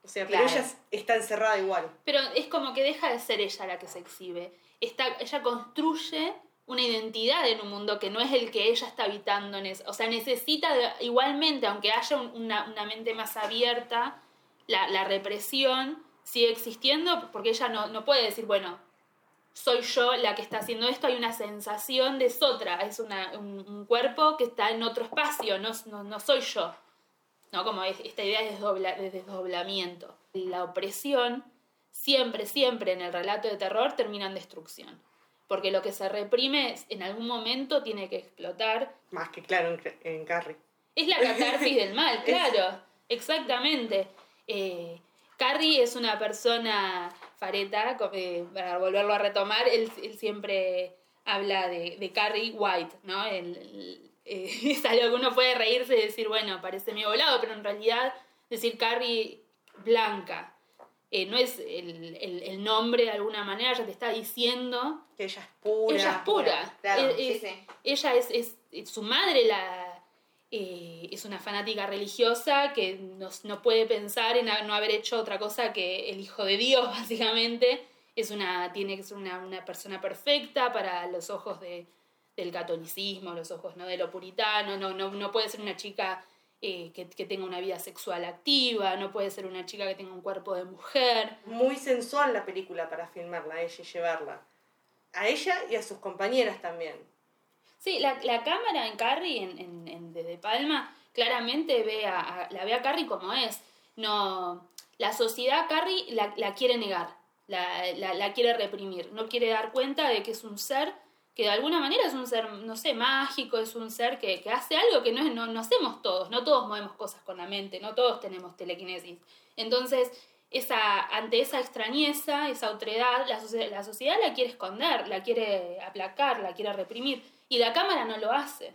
O sea, Claro. pero ella es- está encerrada igual. Pero es como que deja de ser ella la que se exhibe. Está, ella construye una identidad en un mundo que no es el que ella está habitando en eso. O sea, necesita de- igualmente, aunque haya un- una, una mente más abierta, la, la represión sigue existiendo porque ella no, no puede decir, bueno, soy yo la que está haciendo esto, hay una sensación de es otra, es una, un, un cuerpo que está en otro espacio, no, no, no soy yo. ¿No? Como es- esta idea de, desdobla- de desdoblamiento. La opresión siempre, siempre en el relato de terror termina en destrucción. porque lo que se reprime en algún momento tiene que explotar. Más que claro en, en Carrie. Es la catarsis del mal, claro, exactamente. Eh, Carrie es una persona fareta, eh, para volverlo a retomar, él, siempre habla de, de, Carrie White, ¿no? El, eh, es algo que uno puede reírse y decir, bueno, parece medio volado, pero en realidad decir Carrie blanca. Eh, no es el, el, nombre de alguna manera, ya te está diciendo que ella es pura. Ella es pura. Ella es, es, su madre la, eh, es una fanática religiosa que no, no, puede pensar en no haber hecho otra cosa que el hijo de Dios, básicamente. Es una, tiene que ser una, una persona perfecta para los ojos de, del catolicismo, los ojos ¿no? de lo puritano, no, no, no puede ser una chica eh, que, tenga una vida sexual activa, no puede ser una chica que tenga un cuerpo de mujer. Muy sensual la película para filmarla, a ella y llevarla. A ella y a sus compañeras también. Sí, la, la cámara en Carrie, en, en, en, Desde Palma, claramente ve a, la ve a Carrie como es. No, la sociedad Carrie la, la quiere negar, la, la, la quiere reprimir, no quiere dar cuenta de que es un ser que de alguna manera es un ser, no sé, mágico, es un ser que, que hace algo que no, no, no, hacemos todos, no todos movemos cosas con la mente, no todos tenemos telequinesis. Entonces, esa, ante esa extrañeza, esa otredad, la, la sociedad la quiere esconder, la quiere aplacar, la quiere reprimir, y la cámara no lo hace.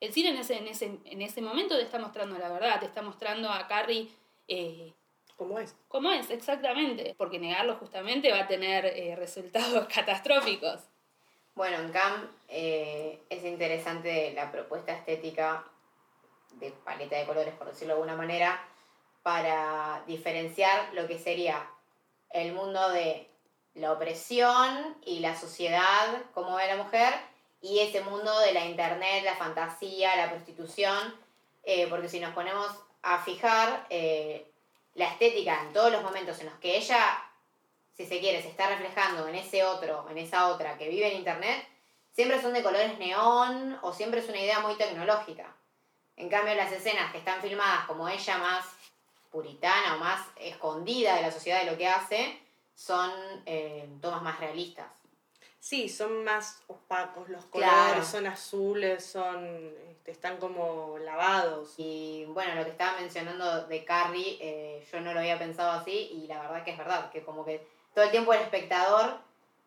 El cine en ese, en ese, en ese momento te está mostrando la verdad, te está mostrando a Carrie... Eh, ¿Cómo es? ¿Cómo es? Exactamente. Porque negarlo justamente va a tener eh, resultados catastróficos. Bueno, en CAM eh, es interesante la propuesta estética de paleta de colores, por decirlo de alguna manera, para diferenciar lo que sería el mundo de la opresión y la sociedad, como ve la mujer, y ese mundo de la internet, la fantasía, la prostitución, eh, porque si nos ponemos a fijar eh, la estética en todos los momentos en los que ella si se quiere, se está reflejando en ese otro, en esa otra que vive en Internet, siempre son de colores neón o siempre es una idea muy tecnológica. En cambio, las escenas que están filmadas como ella más puritana o más escondida de la sociedad de lo que hace, son eh, tomas más realistas. Sí, son más opacos los colores, son azules, son este, están como lavados. Y bueno, lo que estaba mencionando de Carrie, eh, yo no lo había pensado así y la verdad que es verdad, que como que todo el tiempo el espectador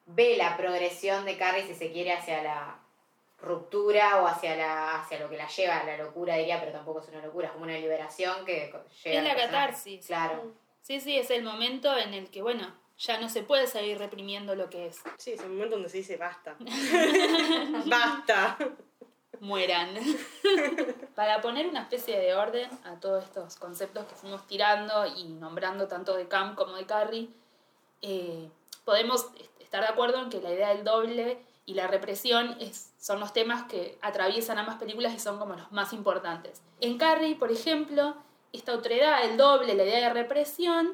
ve la progresión de Carrie, si se quiere, hacia la ruptura o hacia, la, hacia lo que la lleva a la locura, diría, pero tampoco es una locura, es como una liberación que llega Es la catarsis. Claro. Sí, sí, es el momento en el que, bueno, ya no se puede seguir reprimiendo lo que es. Sí, es el momento donde se dice basta. basta. Mueran. Para poner una especie de orden a todos estos conceptos que fuimos tirando y nombrando tanto de Cam como de Carrie, eh, podemos estar de acuerdo en que la idea del doble y la represión es, son los temas que atraviesan ambas películas y son como los más importantes. En Carrie, por ejemplo, esta otredad, el doble, la idea de represión,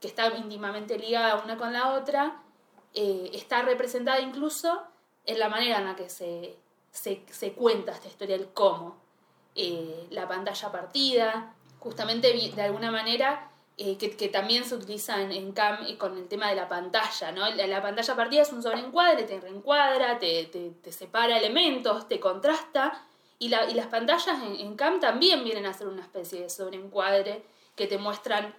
que está íntimamente ligada una con la otra, eh, está representada incluso en la manera en la que se, se, cuenta esta historia, el cómo. Eh, la pantalla partida, justamente de alguna manera eh, que, que, también se utiliza en, CAM con el tema de la pantalla, ¿no? La, la pantalla partida es un sobreencuadre, te reencuadra, te, te, te separa elementos, te contrasta, y, la, y las pantallas en, en, CAM también vienen a ser una especie de sobreencuadre que te muestran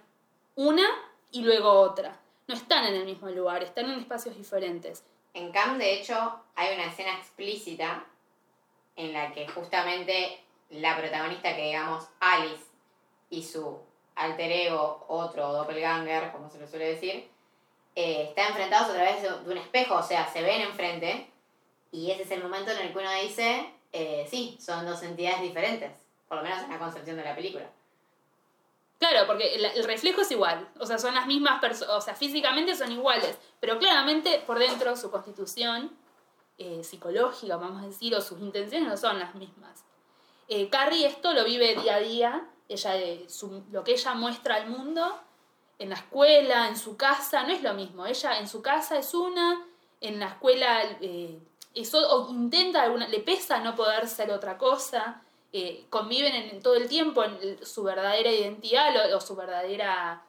una y luego otra. No están en el mismo lugar, están en espacios diferentes. En CAM, de hecho, hay una escena explícita en la que justamente la protagonista, que digamos Alice y su alter ego, otro doppelganger, como se le suele decir, eh, están enfrentados a través de, un espejo, o sea, se ven enfrente, y ese es el momento en el que uno dice, eh, sí, son dos entidades diferentes, por lo menos en la concepción de la película. Claro, porque el, reflejo es igual, o sea, son las mismas personas, o sea, físicamente son iguales, pero claramente por dentro su constitución eh, psicológica, vamos a decir, o sus intenciones no son las mismas. Eh, Carrie esto lo vive día a día ella, eh, lo que ella muestra al mundo en la escuela, en su casa, no es lo mismo. Ella en su casa es una, en la escuela eh, eso, intenta, alguna, le pesa no poder ser otra cosa. Eh, conviven en, todo el tiempo en su verdadera identidad o, su verdadera,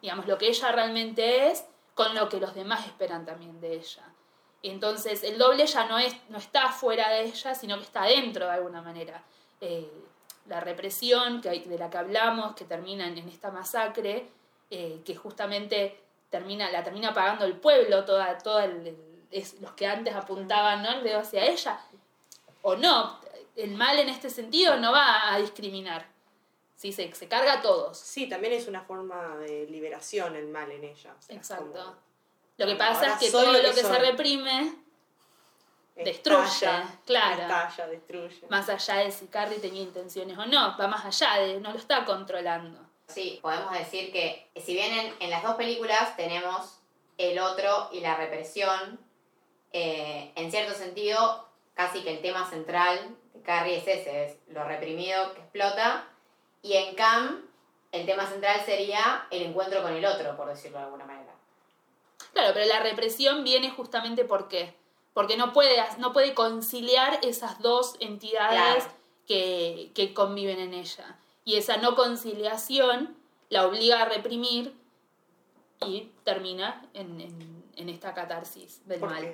digamos, lo que ella realmente es, con lo que los demás esperan también de ella. Entonces el doble ya no, es, no está fuera de ella, sino que está dentro de alguna manera. La represión que hay, de la que hablamos, que termina en, esta masacre, eh, que justamente termina, la termina pagando el pueblo, toda, toda los que antes apuntaban ¿no? el dedo hacia ella, o no, el mal en este sentido no va a discriminar. Sí, se, se carga a todos. Sí, también es una forma de liberación el mal en ella. Exacto. Lo que pasa es que todo lo que, se reprime destruye, claro. destruye. Más allá de si Carrie tenía intenciones o no, va más allá de no lo está controlando. Sí, podemos decir que si bien en, las dos películas tenemos el otro y la represión, eh, en cierto sentido, casi que el tema central de Carrie es ese, es lo reprimido que explota, y en Cam el tema central sería el encuentro con el otro, por decirlo de alguna manera. Claro, pero la represión viene justamente porque porque no puede, no puede conciliar esas dos entidades que, conviven en ella. Y esa no conciliación la obliga a reprimir y termina en, esta catarsis del mal.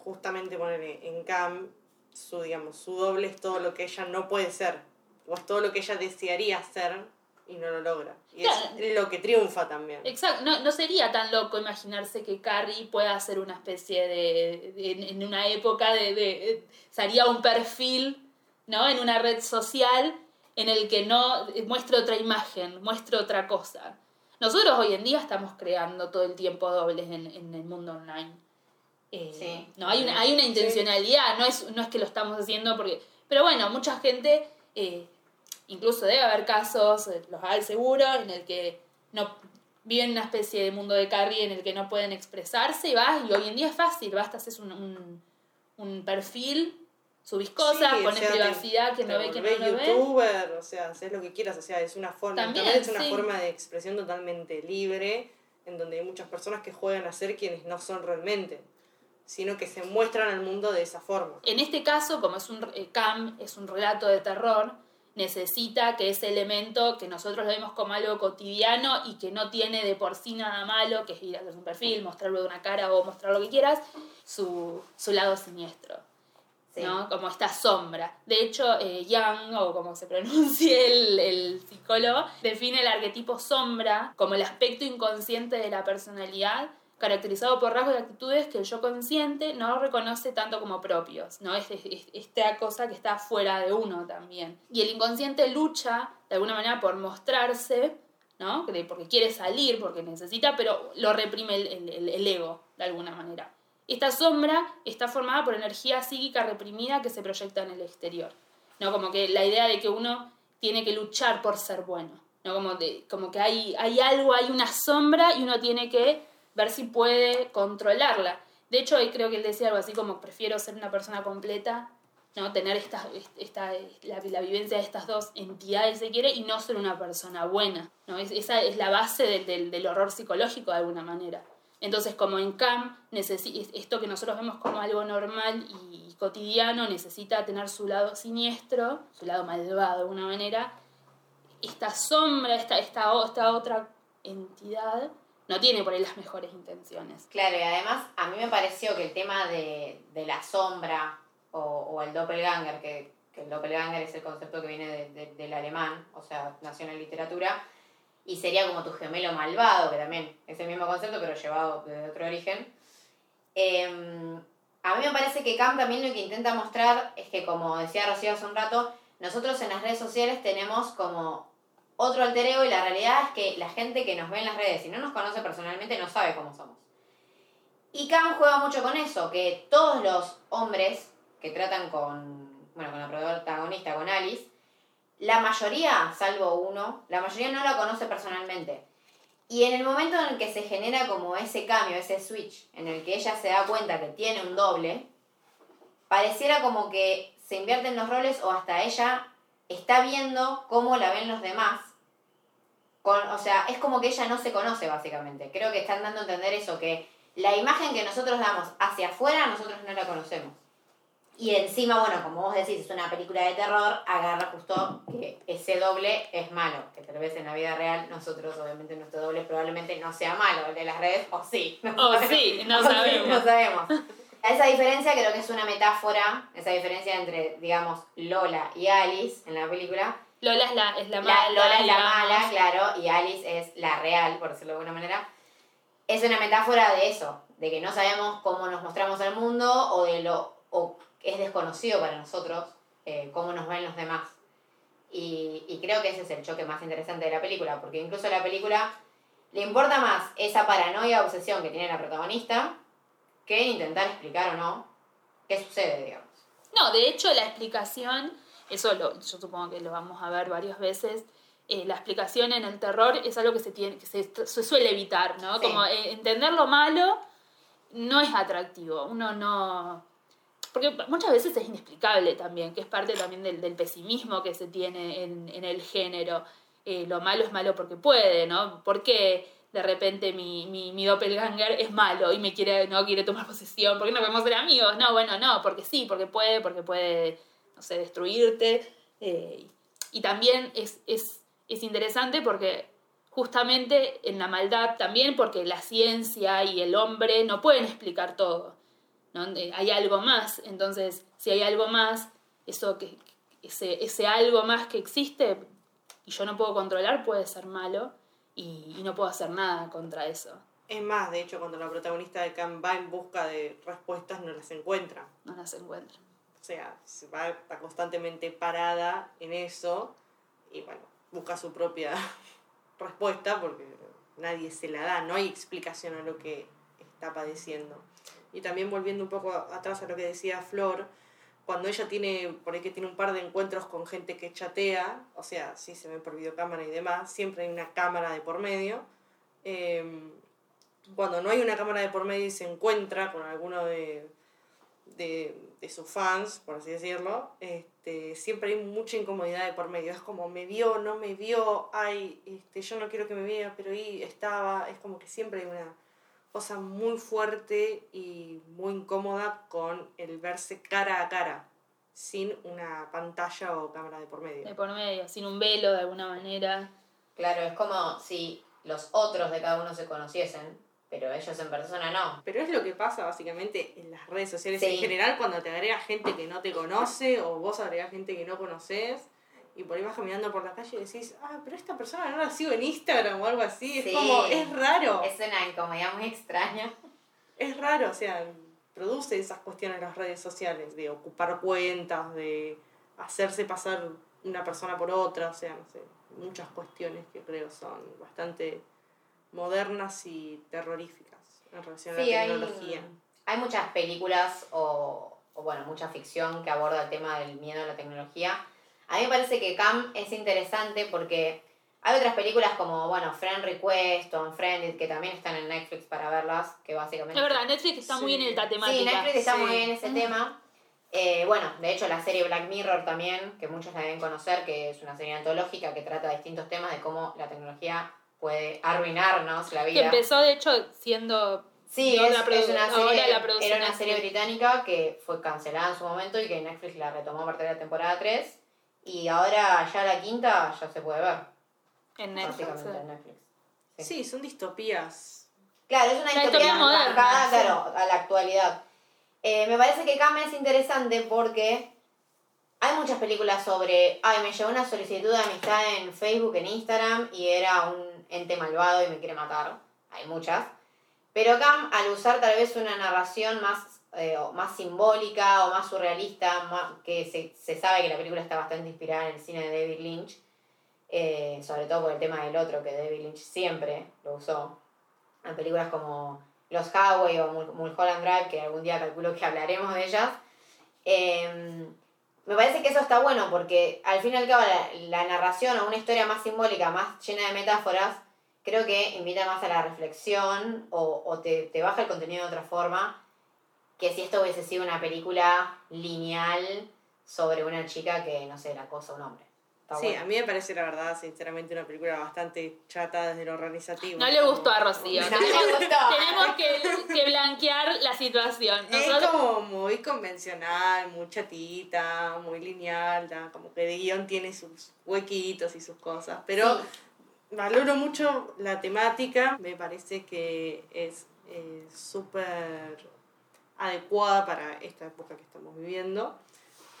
Justamente poner en Cam, su, digamos, su doble es todo lo que ella no puede ser, o es todo lo que ella desearía ser y no lo logra. Y es lo que triunfa también. Exacto, no, no, sería tan loco imaginarse que Carrie pueda hacer una especie de, en una época de, de, sería un perfil, ¿no? En una red social en el que no muestre otra imagen, muestre otra cosa. Nosotros hoy en día estamos creando todo el tiempo dobles en, en el mundo online. Eh, sí. No, hay una, hay una intencionalidad, no, es, no es que lo estamos haciendo porque... Pero bueno, mucha gente... Eh, Incluso debe haber casos, eh, los hay seguro, en el que no viven una especie de mundo de Carrie en el que no pueden expresarse y vas, y hoy en día es fácil, basta, haces un, un, un perfil, subís cosas, pones privacidad, que no ve, que no lo ve. youtuber, o sea, haces lo que quieras, o sea, es una forma, también, es una forma de expresión totalmente libre, en donde hay muchas personas que juegan a ser quienes no son realmente sino que se muestran al mundo de esa forma. En este caso, como es un eh, cam, es un relato de terror, necesita que ese elemento que nosotros lo vemos como algo cotidiano y que no tiene de por sí nada malo, que es ir a hacer un perfil, mostrarlo de una cara o mostrar lo que quieras, su, lado siniestro. ¿no? Como esta sombra. De hecho, eh, Young, o como se pronuncie el, el psicólogo, define el arquetipo sombra como el aspecto inconsciente de la personalidad caracterizado por rasgos y actitudes que el yo consciente no reconoce tanto como propios, ¿no? Es, esta cosa que está fuera de uno también. Y el inconsciente lucha, de alguna manera, por mostrarse, ¿no? Porque quiere salir, porque necesita, pero lo reprime el, el ego, de alguna manera. Esta sombra está formada por energía psíquica reprimida que se proyecta en el exterior, ¿no? Como que la idea de que uno tiene que luchar por ser bueno, ¿no? Como, de, como que hay, hay algo, hay una sombra y uno tiene que ver si puede controlarla. De hecho, hoy creo que él decía algo así como prefiero ser una persona completa, ¿no? tener esta, esta, la, la, vivencia de estas dos entidades, si quiere, y no ser una persona buena. ¿no? esa es la base del, del, horror psicológico de alguna manera. Entonces, como en CAM, esto que nosotros vemos como algo normal y cotidiano necesita tener su lado siniestro, su lado malvado de alguna manera, esta sombra, esta, esta, esta otra entidad no tiene por ahí las mejores intenciones. Claro, y además a mí me pareció que el tema de, la sombra o, el doppelganger, que, el doppelganger es el concepto que viene del alemán, o sea, nació en literatura, y sería como tu gemelo malvado, que también es el mismo concepto, pero llevado de otro origen. Em, a mí me parece que Kant también lo que intenta mostrar es que, como decía Rocío hace un rato, nosotros en las redes sociales tenemos como otro alter ego y la realidad es que la gente que nos ve en las redes y no nos conoce personalmente no sabe cómo somos. Y Cam juega mucho con eso, que todos los hombres que tratan con, bueno, con la protagonista, con Alice, la mayoría, salvo uno, la mayoría no la conoce personalmente. Y en el momento en el que se genera como ese cambio, ese switch, en el que ella se da cuenta que tiene un doble, pareciera como que se invierten los roles o hasta ella está viendo cómo la ven los demás. Con, o sea, es como que ella no se conoce básicamente. Creo que están dando a entender eso, que la imagen que nosotros damos hacia afuera nosotros no la conocemos. Y encima, bueno, como vos decís, es una película de terror, agarra justo que ese doble es malo. Que tal vez en la vida real nosotros, obviamente, nuestro doble probablemente no sea malo, el de las redes, o sí. O sí, no O sabemos. no sabemos. Esa diferencia creo que es una metáfora, esa diferencia entre, digamos, Lola y Alice en la película. Lola es la, es la La- mala. Lola es la mala, claro, y Alice es la real, por decirlo de alguna manera. Es una metáfora de eso, de que no sabemos cómo nos mostramos al mundo o de lo o es desconocido para nosotros eh, cómo nos ven los demás. Y, y creo que ese es el choque más interesante de la película, porque incluso a la película le importa más esa paranoia obsesión que tiene la protagonista que intentar explicar o no qué sucede, digamos. No, de hecho la explicación, eso lo, yo supongo que lo vamos a ver varias veces, eh, la explicación en el terror es algo que se tiene, que se, se suele evitar, ¿no? Sí. Como eh, entender lo malo no es atractivo, uno no... Porque muchas veces es inexplicable también, que es parte también del, del pesimismo que se tiene en, en el género. Eh, lo malo es malo porque puede, ¿no? Porque de repente mi, mi, mi doppelganger es malo y me quiere, no quiere tomar posesión, porque no podemos ser amigos. No, bueno, no, porque sí, porque puede, porque puede, no sé, destruirte. Eh, y también es, es, es interesante porque justamente en la maldad también porque la ciencia y el hombre no pueden explicar todo. Eh, Hay algo más, entonces si hay algo más, eso que ese, ese algo más que existe y yo no puedo controlar puede ser malo y, y no puedo hacer nada contra eso. Es más, de hecho, cuando la protagonista de Cam va en busca de respuestas, no las encuentra. No las encuentro. O sea, se va, está constantemente parada en eso y bueno, busca su propia respuesta porque nadie se la da, no hay explicación a lo que está padeciendo. Y también volviendo un poco atrás a lo que decía Flor, cuando ella tiene, por ahí que tiene un par de encuentros con gente que chatea, o sea, sí se ven por videocámara y demás, siempre hay una cámara de por medio. em, cuando no hay una cámara de por medio y se encuentra con alguno de, de, de sus fans, por así decirlo, este, siempre hay mucha incomodidad de por medio. Es como, me vio, no me vio, ay, este, yo no quiero que me vea, pero ahí estaba. Es como que siempre hay una cosa muy fuerte y muy incómoda con el verse cara a cara, sin una pantalla o cámara de por medio. De por medio, sin un velo de alguna manera. Claro, es como si los otros de cada uno se conociesen, pero ellos en persona no. Pero es lo que pasa básicamente en las redes sociales Sí. en general cuando te agrega gente que no te conoce o vos agregás gente que no conoces y por ahí vas caminando por la calle y decís, ah, pero esta persona no la sigo en Instagram o algo así. Sí. Es como, es raro. Es una incomodidad muy extraña. Es raro, o sea, produce esas cuestiones las redes sociales de ocupar cuentas, de hacerse pasar una persona por otra, o sea, no sé, muchas cuestiones que creo son bastante modernas y terroríficas en relación a la hay, tecnología. hay muchas películas o, o, bueno, mucha ficción que aborda el tema del miedo a la tecnología. A mí me parece que Cam es interesante porque hay otras películas como, bueno, Friend Request o Unfriended que también están en Netflix para verlas, que básicamente... Es verdad, Netflix está muy Sí. en esta temática. Sí, Netflix está Sí. muy bien en ese tema. Eh, bueno, de hecho la serie Black Mirror también, que muchos la deben conocer, que es una serie antológica que trata distintos temas de cómo la tecnología puede arruinarnos la Que vida. empezó, de hecho, siendo. Sí, no es, la es una ahora serie, la era una Netflix. serie británica que fue cancelada en su momento y que Netflix la retomó a partir de la temporada 3. Y ahora ya la quinta ya se puede ver, En Netflix. básicamente eh. en Netflix. Sí. Sí, son distopías. Claro, es una La historia historia moderna, sí. claro, a la actualidad. Eh, me parece que Cam es interesante porque hay muchas películas sobre, ay, me llegó una solicitud de amistad en Facebook, en Instagram, y era un ente malvado y me quiere matar. Hay muchas. Pero Cam, al usar tal vez una narración más, eh, más simbólica o más surrealista, que se, se sabe que la película está bastante inspirada en el cine de David Lynch, eh, sobre todo por el tema del otro, que David Lynch siempre lo usó en películas como Los Highway o Mul- Mulholland Drive, que algún día calculo que hablaremos de ellas. Eh, me parece que eso está bueno porque al fin y al cabo la, la narración o una historia más simbólica, más llena de metáforas, creo que invita más a la reflexión o, o te, te baja el contenido de otra forma que si esto hubiese sido una película lineal sobre una chica que, no sé, la cosa a un hombre. Está Sí, bueno. a mí me parece la verdad, sinceramente, una película bastante chata desde lo organizativo. No le gustó a Rocío. No le gustó. Tenemos que, que blanquear las situación. Es como muy convencional, muy chatita, muy lineal, da, como que de guion tiene sus huequitos y sus cosas, pero valoro mucho la temática, me parece que es eh, súper adecuada para esta época que estamos viviendo.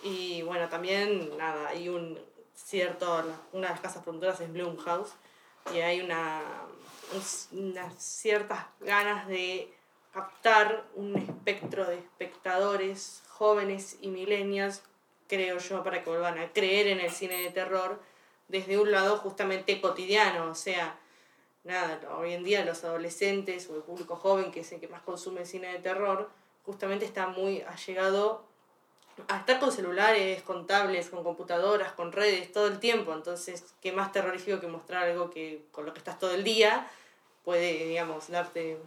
Y bueno, también, nada, hay un cierto, una de las casas productoras es Blumhouse, y hay una, un- unas ciertas ganas de captar un espectro de espectadores jóvenes y millennials, creo yo, para que vuelvan a creer en el cine de terror desde un lado justamente cotidiano, o sea, nada, hoy en día los adolescentes o el público joven, que es el que más consume cine de terror, justamente está muy allegado a estar con celulares, con tablets, con computadoras, con redes, todo el tiempo. Entonces, qué más terrorífico que mostrar algo que con lo que estás todo el día puede, digamos, darte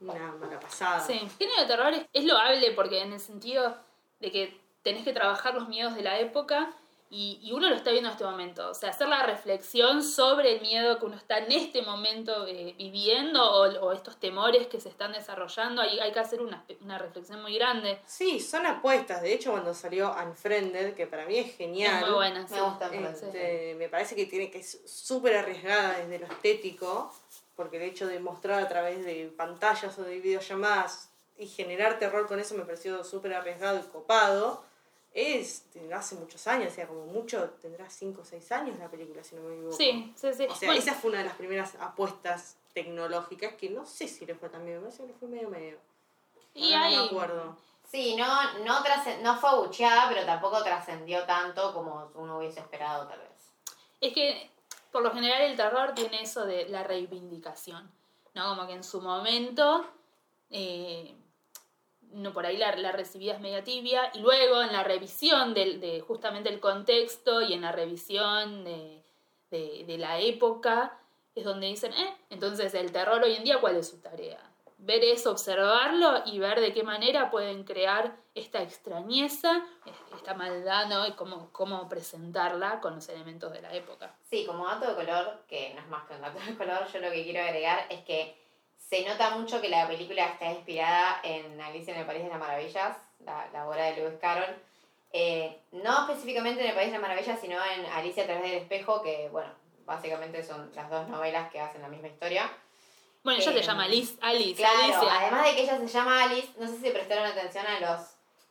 una mala pasada. Sí, el cine de terror es, es loable porque en el sentido de que tenés que trabajar los miedos de la época y, y uno lo está viendo en este momento. O sea, hacer la reflexión sobre el miedo que uno está en este momento eh, viviendo o, o estos temores que se están desarrollando, hay, hay que hacer una, una reflexión muy grande. Sí, son apuestas. De hecho, cuando salió Unfriended, que para mí es genial. Es muy buena, sí. Me gusta. Este, me parece que tiene que es súper arriesgada desde lo estético, porque el hecho de mostrar a través de pantallas o de videollamadas y generar terror con eso me pareció súper arriesgado y copado. Es hace muchos años, o sea, como mucho tendrá 5 o 6 años la película, si no me equivoco. Sí, sí, sí. O sea, Bueno, esa fue una de las primeras apuestas tecnológicas que no sé si le fue tan bien, me parece que le fue medio medio. y Ahora hay, No me acuerdo. Sí, no, no, no fue abucheada, pero tampoco trascendió tanto como uno hubiese esperado, tal vez. Es que por lo general el terror tiene eso de la reivindicación, ¿no? Como que en su momento, eh, no por ahí la, la recibida es media tibia, y luego en la revisión del, de justamente el contexto y en la revisión de, de, de la época, es donde dicen, eh, entonces el terror hoy en día, ¿cuál es su tarea? Ver eso, observarlo y ver de qué manera pueden crear esta extrañeza, esta maldad, ¿no? Y cómo, cómo presentarla con los elementos de la época. Sí, como dato de color, que no es más que un dato de color, yo lo que quiero agregar es que se nota mucho que la película está inspirada en Alicia en el País de las Maravillas, la, la obra de Lewis Carroll. Eh, no específicamente en el País de las Maravillas, sino en Alicia a través del espejo, que, bueno, básicamente son las dos novelas que hacen la misma historia. Bueno, ella Eh, se llama Alice, Alice, Claro, Alicia. además de que ella se llama Alice, no sé si prestaron atención a los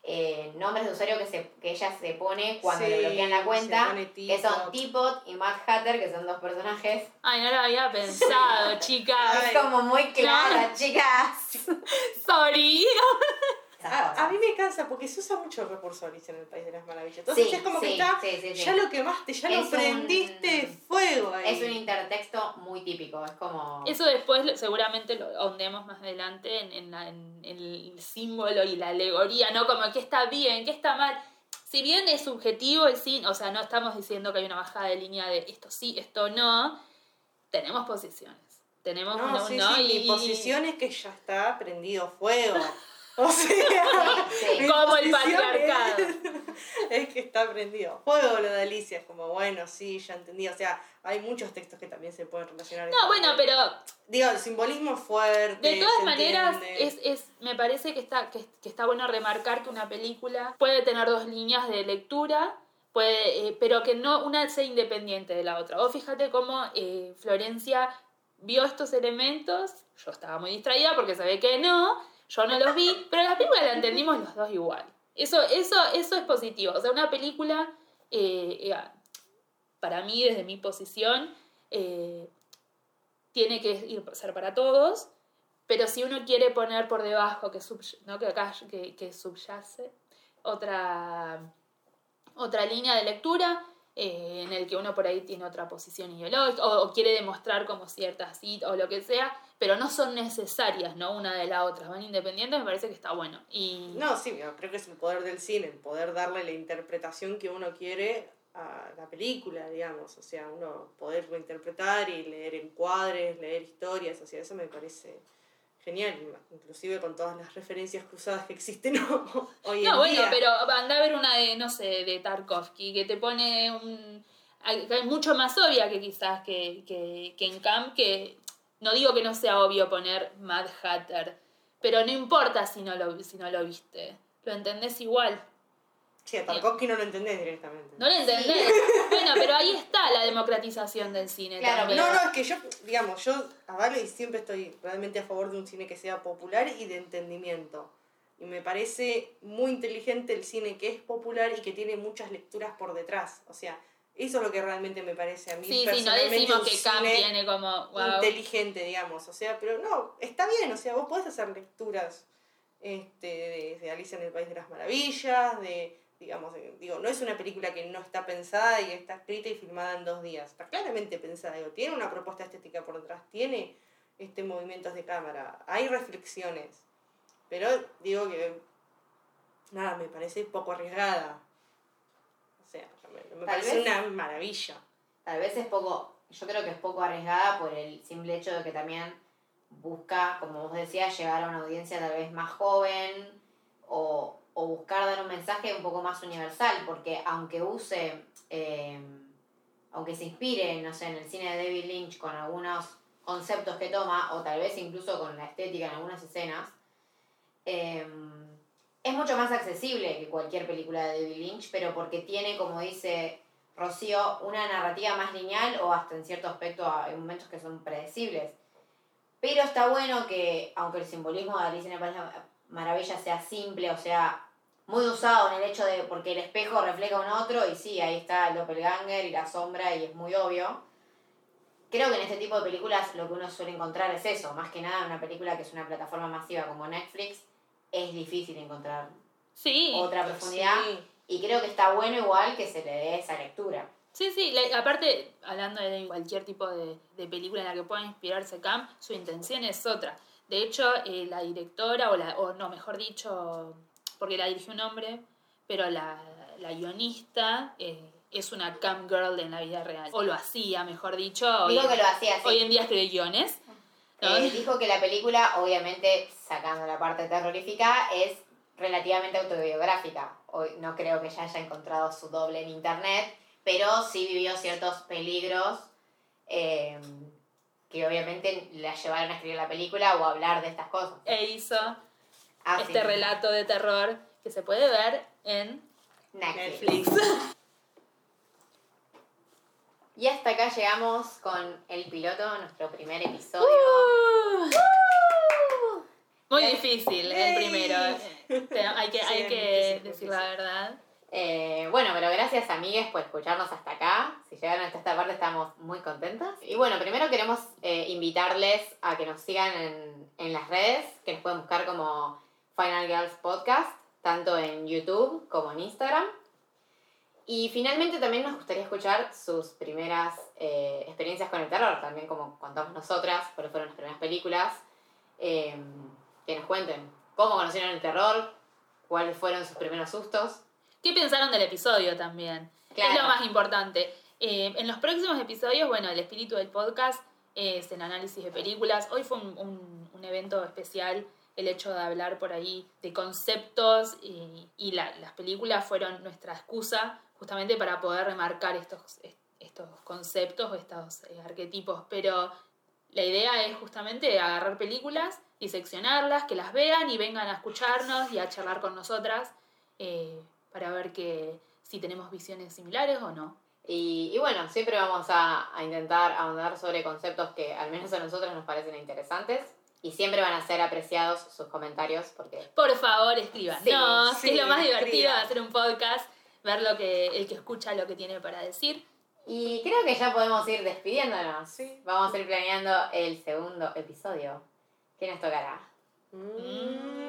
eh, nombres de usuario que, se, que ella se pone cuando Sí, le bloquean la cuenta, que son Teapot. Y Mad Hatter, que son dos personajes. Ay, no lo había pensado, chicas. Es como muy clara, Claro. chicas. Sorry. A, a mí me cansa porque se usa mucho el recurso Alicia en el País de las Maravillas. Entonces Sí, es como que sí, está, sí, sí, sí. ya lo quemaste, ya Es lo un- prendiste fuego ahí. Es un intertexto muy típico, es como... Eso después seguramente lo ahondemos más adelante en, en la- en el símbolo y la alegoría, ¿no? Como que está bien, que está mal. Si bien es subjetivo el cine, o sea, no estamos diciendo que hay una bajada de línea de esto sí, esto no, tenemos posiciones. Tenemos No, no, sí, ¿no? sí, Y- mi posición es que ya está prendido fuego. O sea, Sí, Como el patriarcado. Es, es que está prendido fuego lo de Alicia. Es como, bueno, sí, ya entendí. O sea, hay muchos textos que también se pueden relacionar. No, bueno, pero Digo, el simbolismo es fuerte. De todas maneras, es, es, me parece que está, que, que está bueno remarcar que una película puede tener dos líneas de lectura, puede, eh, pero que no una sea independiente de la otra. Vos fíjate cómo eh, Florencia vio estos elementos, yo estaba muy distraída porque sabía que no, yo no los vi, pero la película la entendimos los dos igual. Eso, eso, eso es positivo. O sea, una película, eh, eh, para mí, desde mi posición, eh, tiene que ir, ser para todos, pero si uno quiere poner por debajo que, sub, ¿no? que acá que, que subyace otra, otra línea de lectura en el que uno por ahí tiene otra posición ideológica o quiere demostrar como ciertas citas o lo que sea, pero no son necesarias, ¿no? Una de la otra, van independientes, me parece que está bueno. Y No, sí, creo que es el poder del cine, el poder darle la interpretación que uno quiere a la película, digamos. O sea, uno poder reinterpretar y leer encuadres, leer historias, o sea, eso me parece genial, inclusive con todas las referencias cruzadas que existen hoy en No, bueno, día. pero anda a ver una de, no sé, de Tarkovsky, que te pone un... hay- mucho más obvia que quizás que, que, que en Camp, que no digo que no sea obvio poner Mad Hatter, pero no importa si no lo, si no lo viste, lo entendés igual. Sí, a Tarkovsky no lo entendés directamente. No lo entendés. Bueno, pero ahí está la democratización del cine Claro, también. No, no, es que yo, digamos, yo avalo y siempre estoy realmente a favor de un cine que sea popular y de entendimiento. Y me parece muy inteligente el cine que es popular y que tiene muchas lecturas por detrás. O sea, eso es lo que realmente me parece a mí. Sí, sí, no decimos que cine tiene como, wow. inteligente, digamos. O sea, pero no, está bien, o sea, vos podés hacer lecturas este, de, de Alicia en el País de las Maravillas, de, digamos, digo, no es una película que no está pensada y está escrita y filmada en dos días. Está claramente pensada, digo, tiene una propuesta estética por detrás, tiene este movimientos de cámara, hay reflexiones. Pero digo que, nada, me parece poco arriesgada. Me Tal parece vez- una maravilla. Tal vez es poco, yo creo que es poco arriesgada por el simple hecho de que también busca, como vos decías, llegar a una audiencia tal vez más joven o, o buscar dar un mensaje un poco más universal, porque aunque use, eh, aunque se inspire, no sé, en el cine de David Lynch con algunos conceptos que toma, o tal vez incluso con la estética en algunas escenas, eh, es mucho más accesible que cualquier película de David Lynch, pero porque tiene, como dice Rocío, una narrativa más lineal o hasta en cierto aspecto hay momentos que son predecibles. Pero está bueno que, aunque el simbolismo de Alicia en las Maravillas sea simple, o sea, muy usado en el hecho de, porque el espejo refleja un otro, y sí, ahí está el doppelganger y la sombra, y es muy obvio. Creo que en este tipo de películas lo que uno suele encontrar es eso, más que nada en una película que es una plataforma masiva como Netflix, es difícil encontrar Sí, otra profundidad. Sí. Y creo que está bueno igual que se le dé esa lectura. sí, sí. la- aparte, hablando de cualquier tipo de, de película en la que pueda inspirarse Cam, su intención es otra. De hecho, eh, la directora, o, la, o no, mejor dicho, porque la dirigió un hombre, pero la, la guionista eh, es una Cam Girl en la vida real. O lo hacía, mejor dicho. Hoy, Digo que lo hacía así. hoy en día escribe guiones. Eh, dijo que la película, obviamente, sacando la parte terrorífica, es relativamente autobiográfica. Hoy no creo que ella haya encontrado su doble en internet, pero sí vivió ciertos peligros eh, que obviamente la llevaron a escribir la película o a hablar de estas cosas. E hizo este relato de terror que se puede ver en Netflix. Netflix. Y hasta acá llegamos con el piloto, nuestro primer episodio. Muy Yay. difícil el Yay. primero. Pero hay que, Sí, hay que difícil, decir difícil. la verdad. Eh, bueno, pero gracias amigues por escucharnos hasta acá. Si llegaron hasta esta parte estamos muy contentas. Y bueno, primero queremos eh, invitarles a que nos sigan en, en las redes, que nos pueden buscar como Final Girls Podcast, tanto en YouTube como en Instagram. Y finalmente también nos gustaría escuchar sus primeras eh, experiencias con el terror, también como contamos nosotras, cuáles fueron las primeras películas. Eh, que nos cuenten cómo conocieron el terror, cuáles fueron sus primeros sustos. ¿Qué pensaron del episodio también? Claro. Es lo más importante. Eh, en los próximos episodios, bueno, el espíritu del podcast es el análisis de películas. Hoy fue un, un- un evento especial el hecho de hablar por ahí de conceptos y, y la- las películas fueron nuestra excusa justamente para poder remarcar estos, estos conceptos o estos eh, arquetipos. Pero la idea es justamente agarrar películas, diseccionarlas, que las vean y vengan a escucharnos y a charlar con nosotras eh, para ver que si tenemos visiones similares o no. Y, y bueno, siempre vamos a, a intentar ahondar sobre conceptos que al menos a nosotros nos parecen interesantes y siempre van a ser apreciados sus comentarios porque Por favor, Sí, que es lo más divertido de escriban. hacer un podcast, ver lo que el que escucha lo que tiene para decir. Y creo que ya podemos ir despidiéndonos. Sí. Vamos a ir planeando el segundo episodio. ¿Qué nos tocará? Mm.